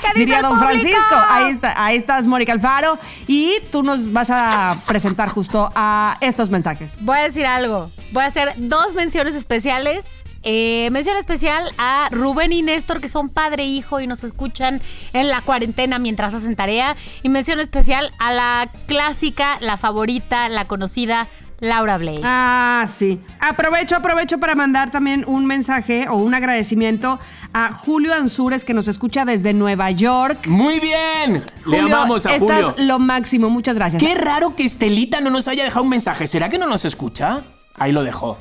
¿Qué dice Diría el don público? Francisco. Ahí está, ahí estás, Mónica Alfaro. Y tú nos vas a presentar justo a estos mensajes. Voy a decir algo. Voy a hacer dos menciones especiales. Eh, mención especial a Rubén y Néstor, que son padre e hijo y nos escuchan en la cuarentena mientras hacen tarea. Y mención especial a la clásica, la favorita, la conocida, Laura Blake. Ah, sí. Aprovecho, aprovecho para mandar también un mensaje o un agradecimiento a Julio Ansures, que nos escucha desde Nueva York. Muy bien. Le Julio, amamos a estás Julio. lo máximo. Muchas gracias. Qué raro que Estelita no nos haya dejado un mensaje. ¿Será que no nos escucha? Ahí lo dejó.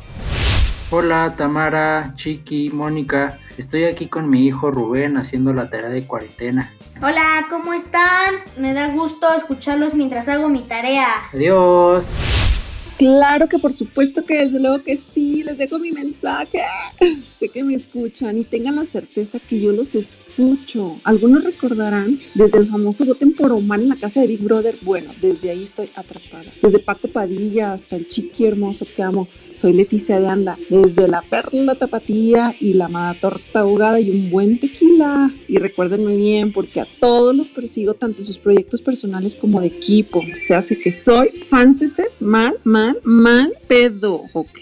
Hola Tamara, Chiqui, Mónica. Estoy aquí con mi hijo Rubén haciendo la tarea de cuarentena. Hola, ¿cómo están? Me da gusto escucharlos mientras hago mi tarea. Adiós. Claro que por supuesto que desde luego que sí, les dejo mi mensaje. Sé que me escuchan y tengan la certeza que yo los escucho. Algunos recordarán desde el famoso Voten por Omar en la casa de Big Brother. Bueno, desde ahí estoy atrapada. Desde Paco Padilla hasta el chiqui hermoso que amo. Soy Leticia de Anda. Desde la perla tapatía y la amada torta ahogada y un buen tequila. Y recuérdenme bien porque a todos los persigo tanto sus proyectos personales como de equipo. Sea, así que soy fanceses, mal, mal, mal pedo, ¿ok?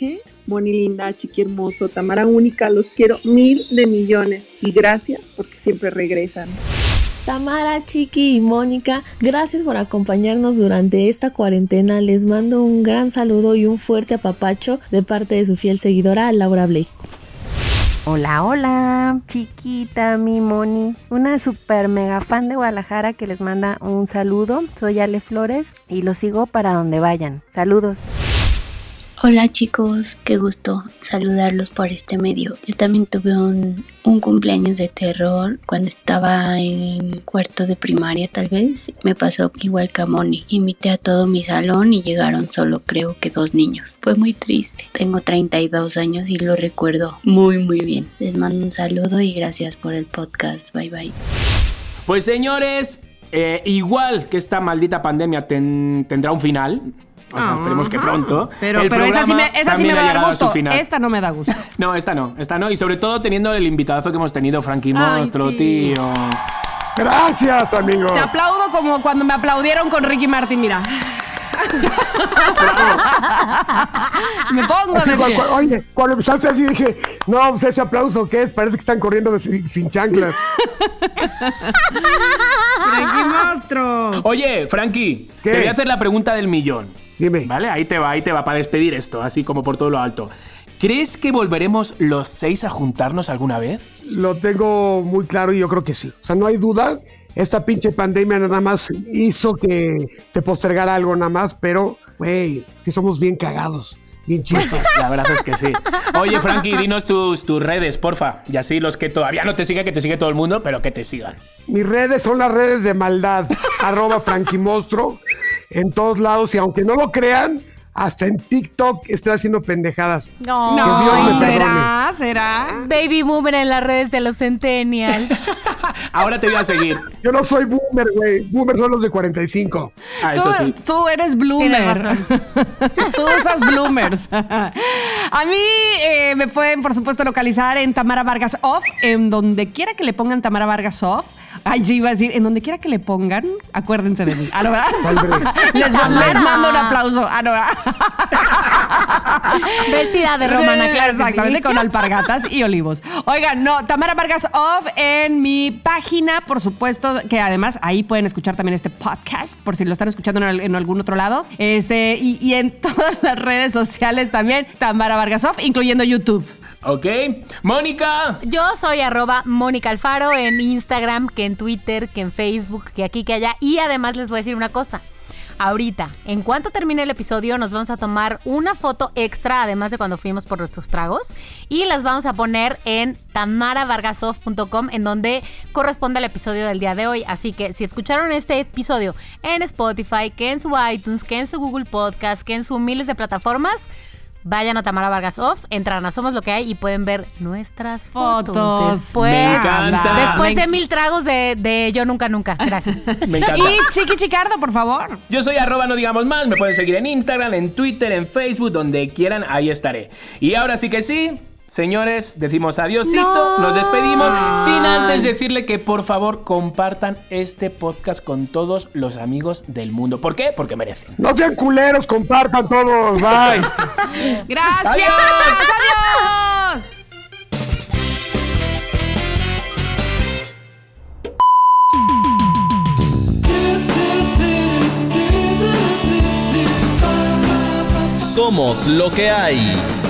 Boni linda, chiqui hermoso, Tamara única, los quiero mil de millones y gracias porque siempre regresan. Tamara, Chiqui y Mónica, gracias por acompañarnos durante esta cuarentena. Les mando un gran saludo y un fuerte apapacho de parte de su fiel seguidora Laura Blake. Hola, hola, chiquita, mi Moni, una super mega fan de Guadalajara que les manda un saludo. Soy Ale Flores y los sigo para donde vayan. Saludos. Hola chicos, qué gusto saludarlos por este medio. Yo también tuve un, un, cumpleaños de terror cuando estaba en cuarto de primaria tal vez. Me pasó igual que a Moni. Invité a todo mi salón y llegaron solo creo que dos niños. Fue muy triste. Tengo 32 años y lo recuerdo muy muy bien. Les mando un saludo y gracias por el podcast. Bye bye. Pues señores, eh, igual que esta maldita pandemia ten, tendrá un final. O sea, esperemos que pronto. Pero, El pero esa sí me, esa sí me va a dar gusto. Esta no me da gusto. No, esta no, esta no. Y sobre todo teniendo el invitadazo que hemos tenido, Frankie Ay, Monstruo, sí. tío. Gracias, amigo. Te aplaudo como cuando me aplaudieron con Ricky Martin, mira. me pongo Así, de pie. cu- oye, cuando empezaste así dije, no, pues ese aplauso, ¿qué es? Parece que están corriendo sin, sin chanclas. Ricky Monstruo. Oye, Frankie, ¿Qué? te voy a hacer la pregunta del millón. Dime. Vale, ahí te va, ahí te va para despedir esto, así como por todo lo alto. ¿Crees que volveremos los seis a juntarnos alguna vez? Lo tengo muy claro y yo creo que sí. O sea, no hay duda. Esta pinche pandemia nada más hizo que se postergara algo nada más, pero, güey, sí somos bien cagados, bien chistes. La verdad es que sí. Oye, Frankie, dinos tus, tus redes, porfa. Y así los que todavía no te siguen, que te sigue todo el mundo, pero que te sigan. Mis redes son las redes de maldad, arroba franquimostro, en todos lados. Y aunque no lo crean, hasta en TikTok estoy haciendo pendejadas. No, No, me ¿y perdone. será? ¿Será? Baby boomer en las redes de los centennials. Ahora te voy a seguir. Yo no soy boomer, güey. Boomer son los de 45. Ah, Tú, eso sí. tú eres bloomer. tú usas bloomers. A mí eh, me pueden, por supuesto, localizar en Tamara Vargas Off, en donde quiera que le pongan Tamara Vargas Off. Ay, sí iba a decir, en donde quiera que le pongan, acuérdense de mí. Ah, ¿no, verdad? les, les mando un aplauso. Ah, ¿no, verdad? Vestida de romana, claro. que sí. Exactamente, con alpargatas y olivos. Oigan, no, Tamara Vargas Off en mi página, por supuesto, que además ahí pueden escuchar también este podcast, por si lo están escuchando en, al- en algún otro lado. Este, y, y en todas las redes sociales también, Tamara Vargas Off, incluyendo YouTube. Ok. Mónica. Yo soy arroba Mónica Alfaro en Instagram, que en Twitter, que en Facebook, que aquí, que allá. Y además les voy a decir una cosa. Ahorita, en cuanto termine el episodio, nos vamos a tomar una foto extra, además de cuando fuimos por nuestros tragos, y las vamos a poner en tamaravargasoft.com, en donde corresponde al episodio del día de hoy. Así que si escucharon este episodio en Spotify, que en su iTunes, que en su Google Podcast, que en sus miles de plataformas, vayan a Tamara Vargas Off, entran a Somos Lo que hay y pueden ver nuestras fotos. Fotos. Después, Me encanta. después Me de mil tragos de, de Yo Nunca Nunca. Gracias. Me encanta. Y Chiqui Chicardo, por favor. Yo soy arroba no digamos más, me pueden seguir en Instagram, en Twitter, en Facebook, donde quieran, ahí estaré. Y ahora sí que sí, señores, decimos adiosito, nos despedimos, sin antes decirle que por favor compartan este podcast con todos los amigos del mundo. ¿Por qué? Porque merecen. No sean culeros, compartan todos. Bye. Gracias. Adiós. Adiós. Somos lo que hay.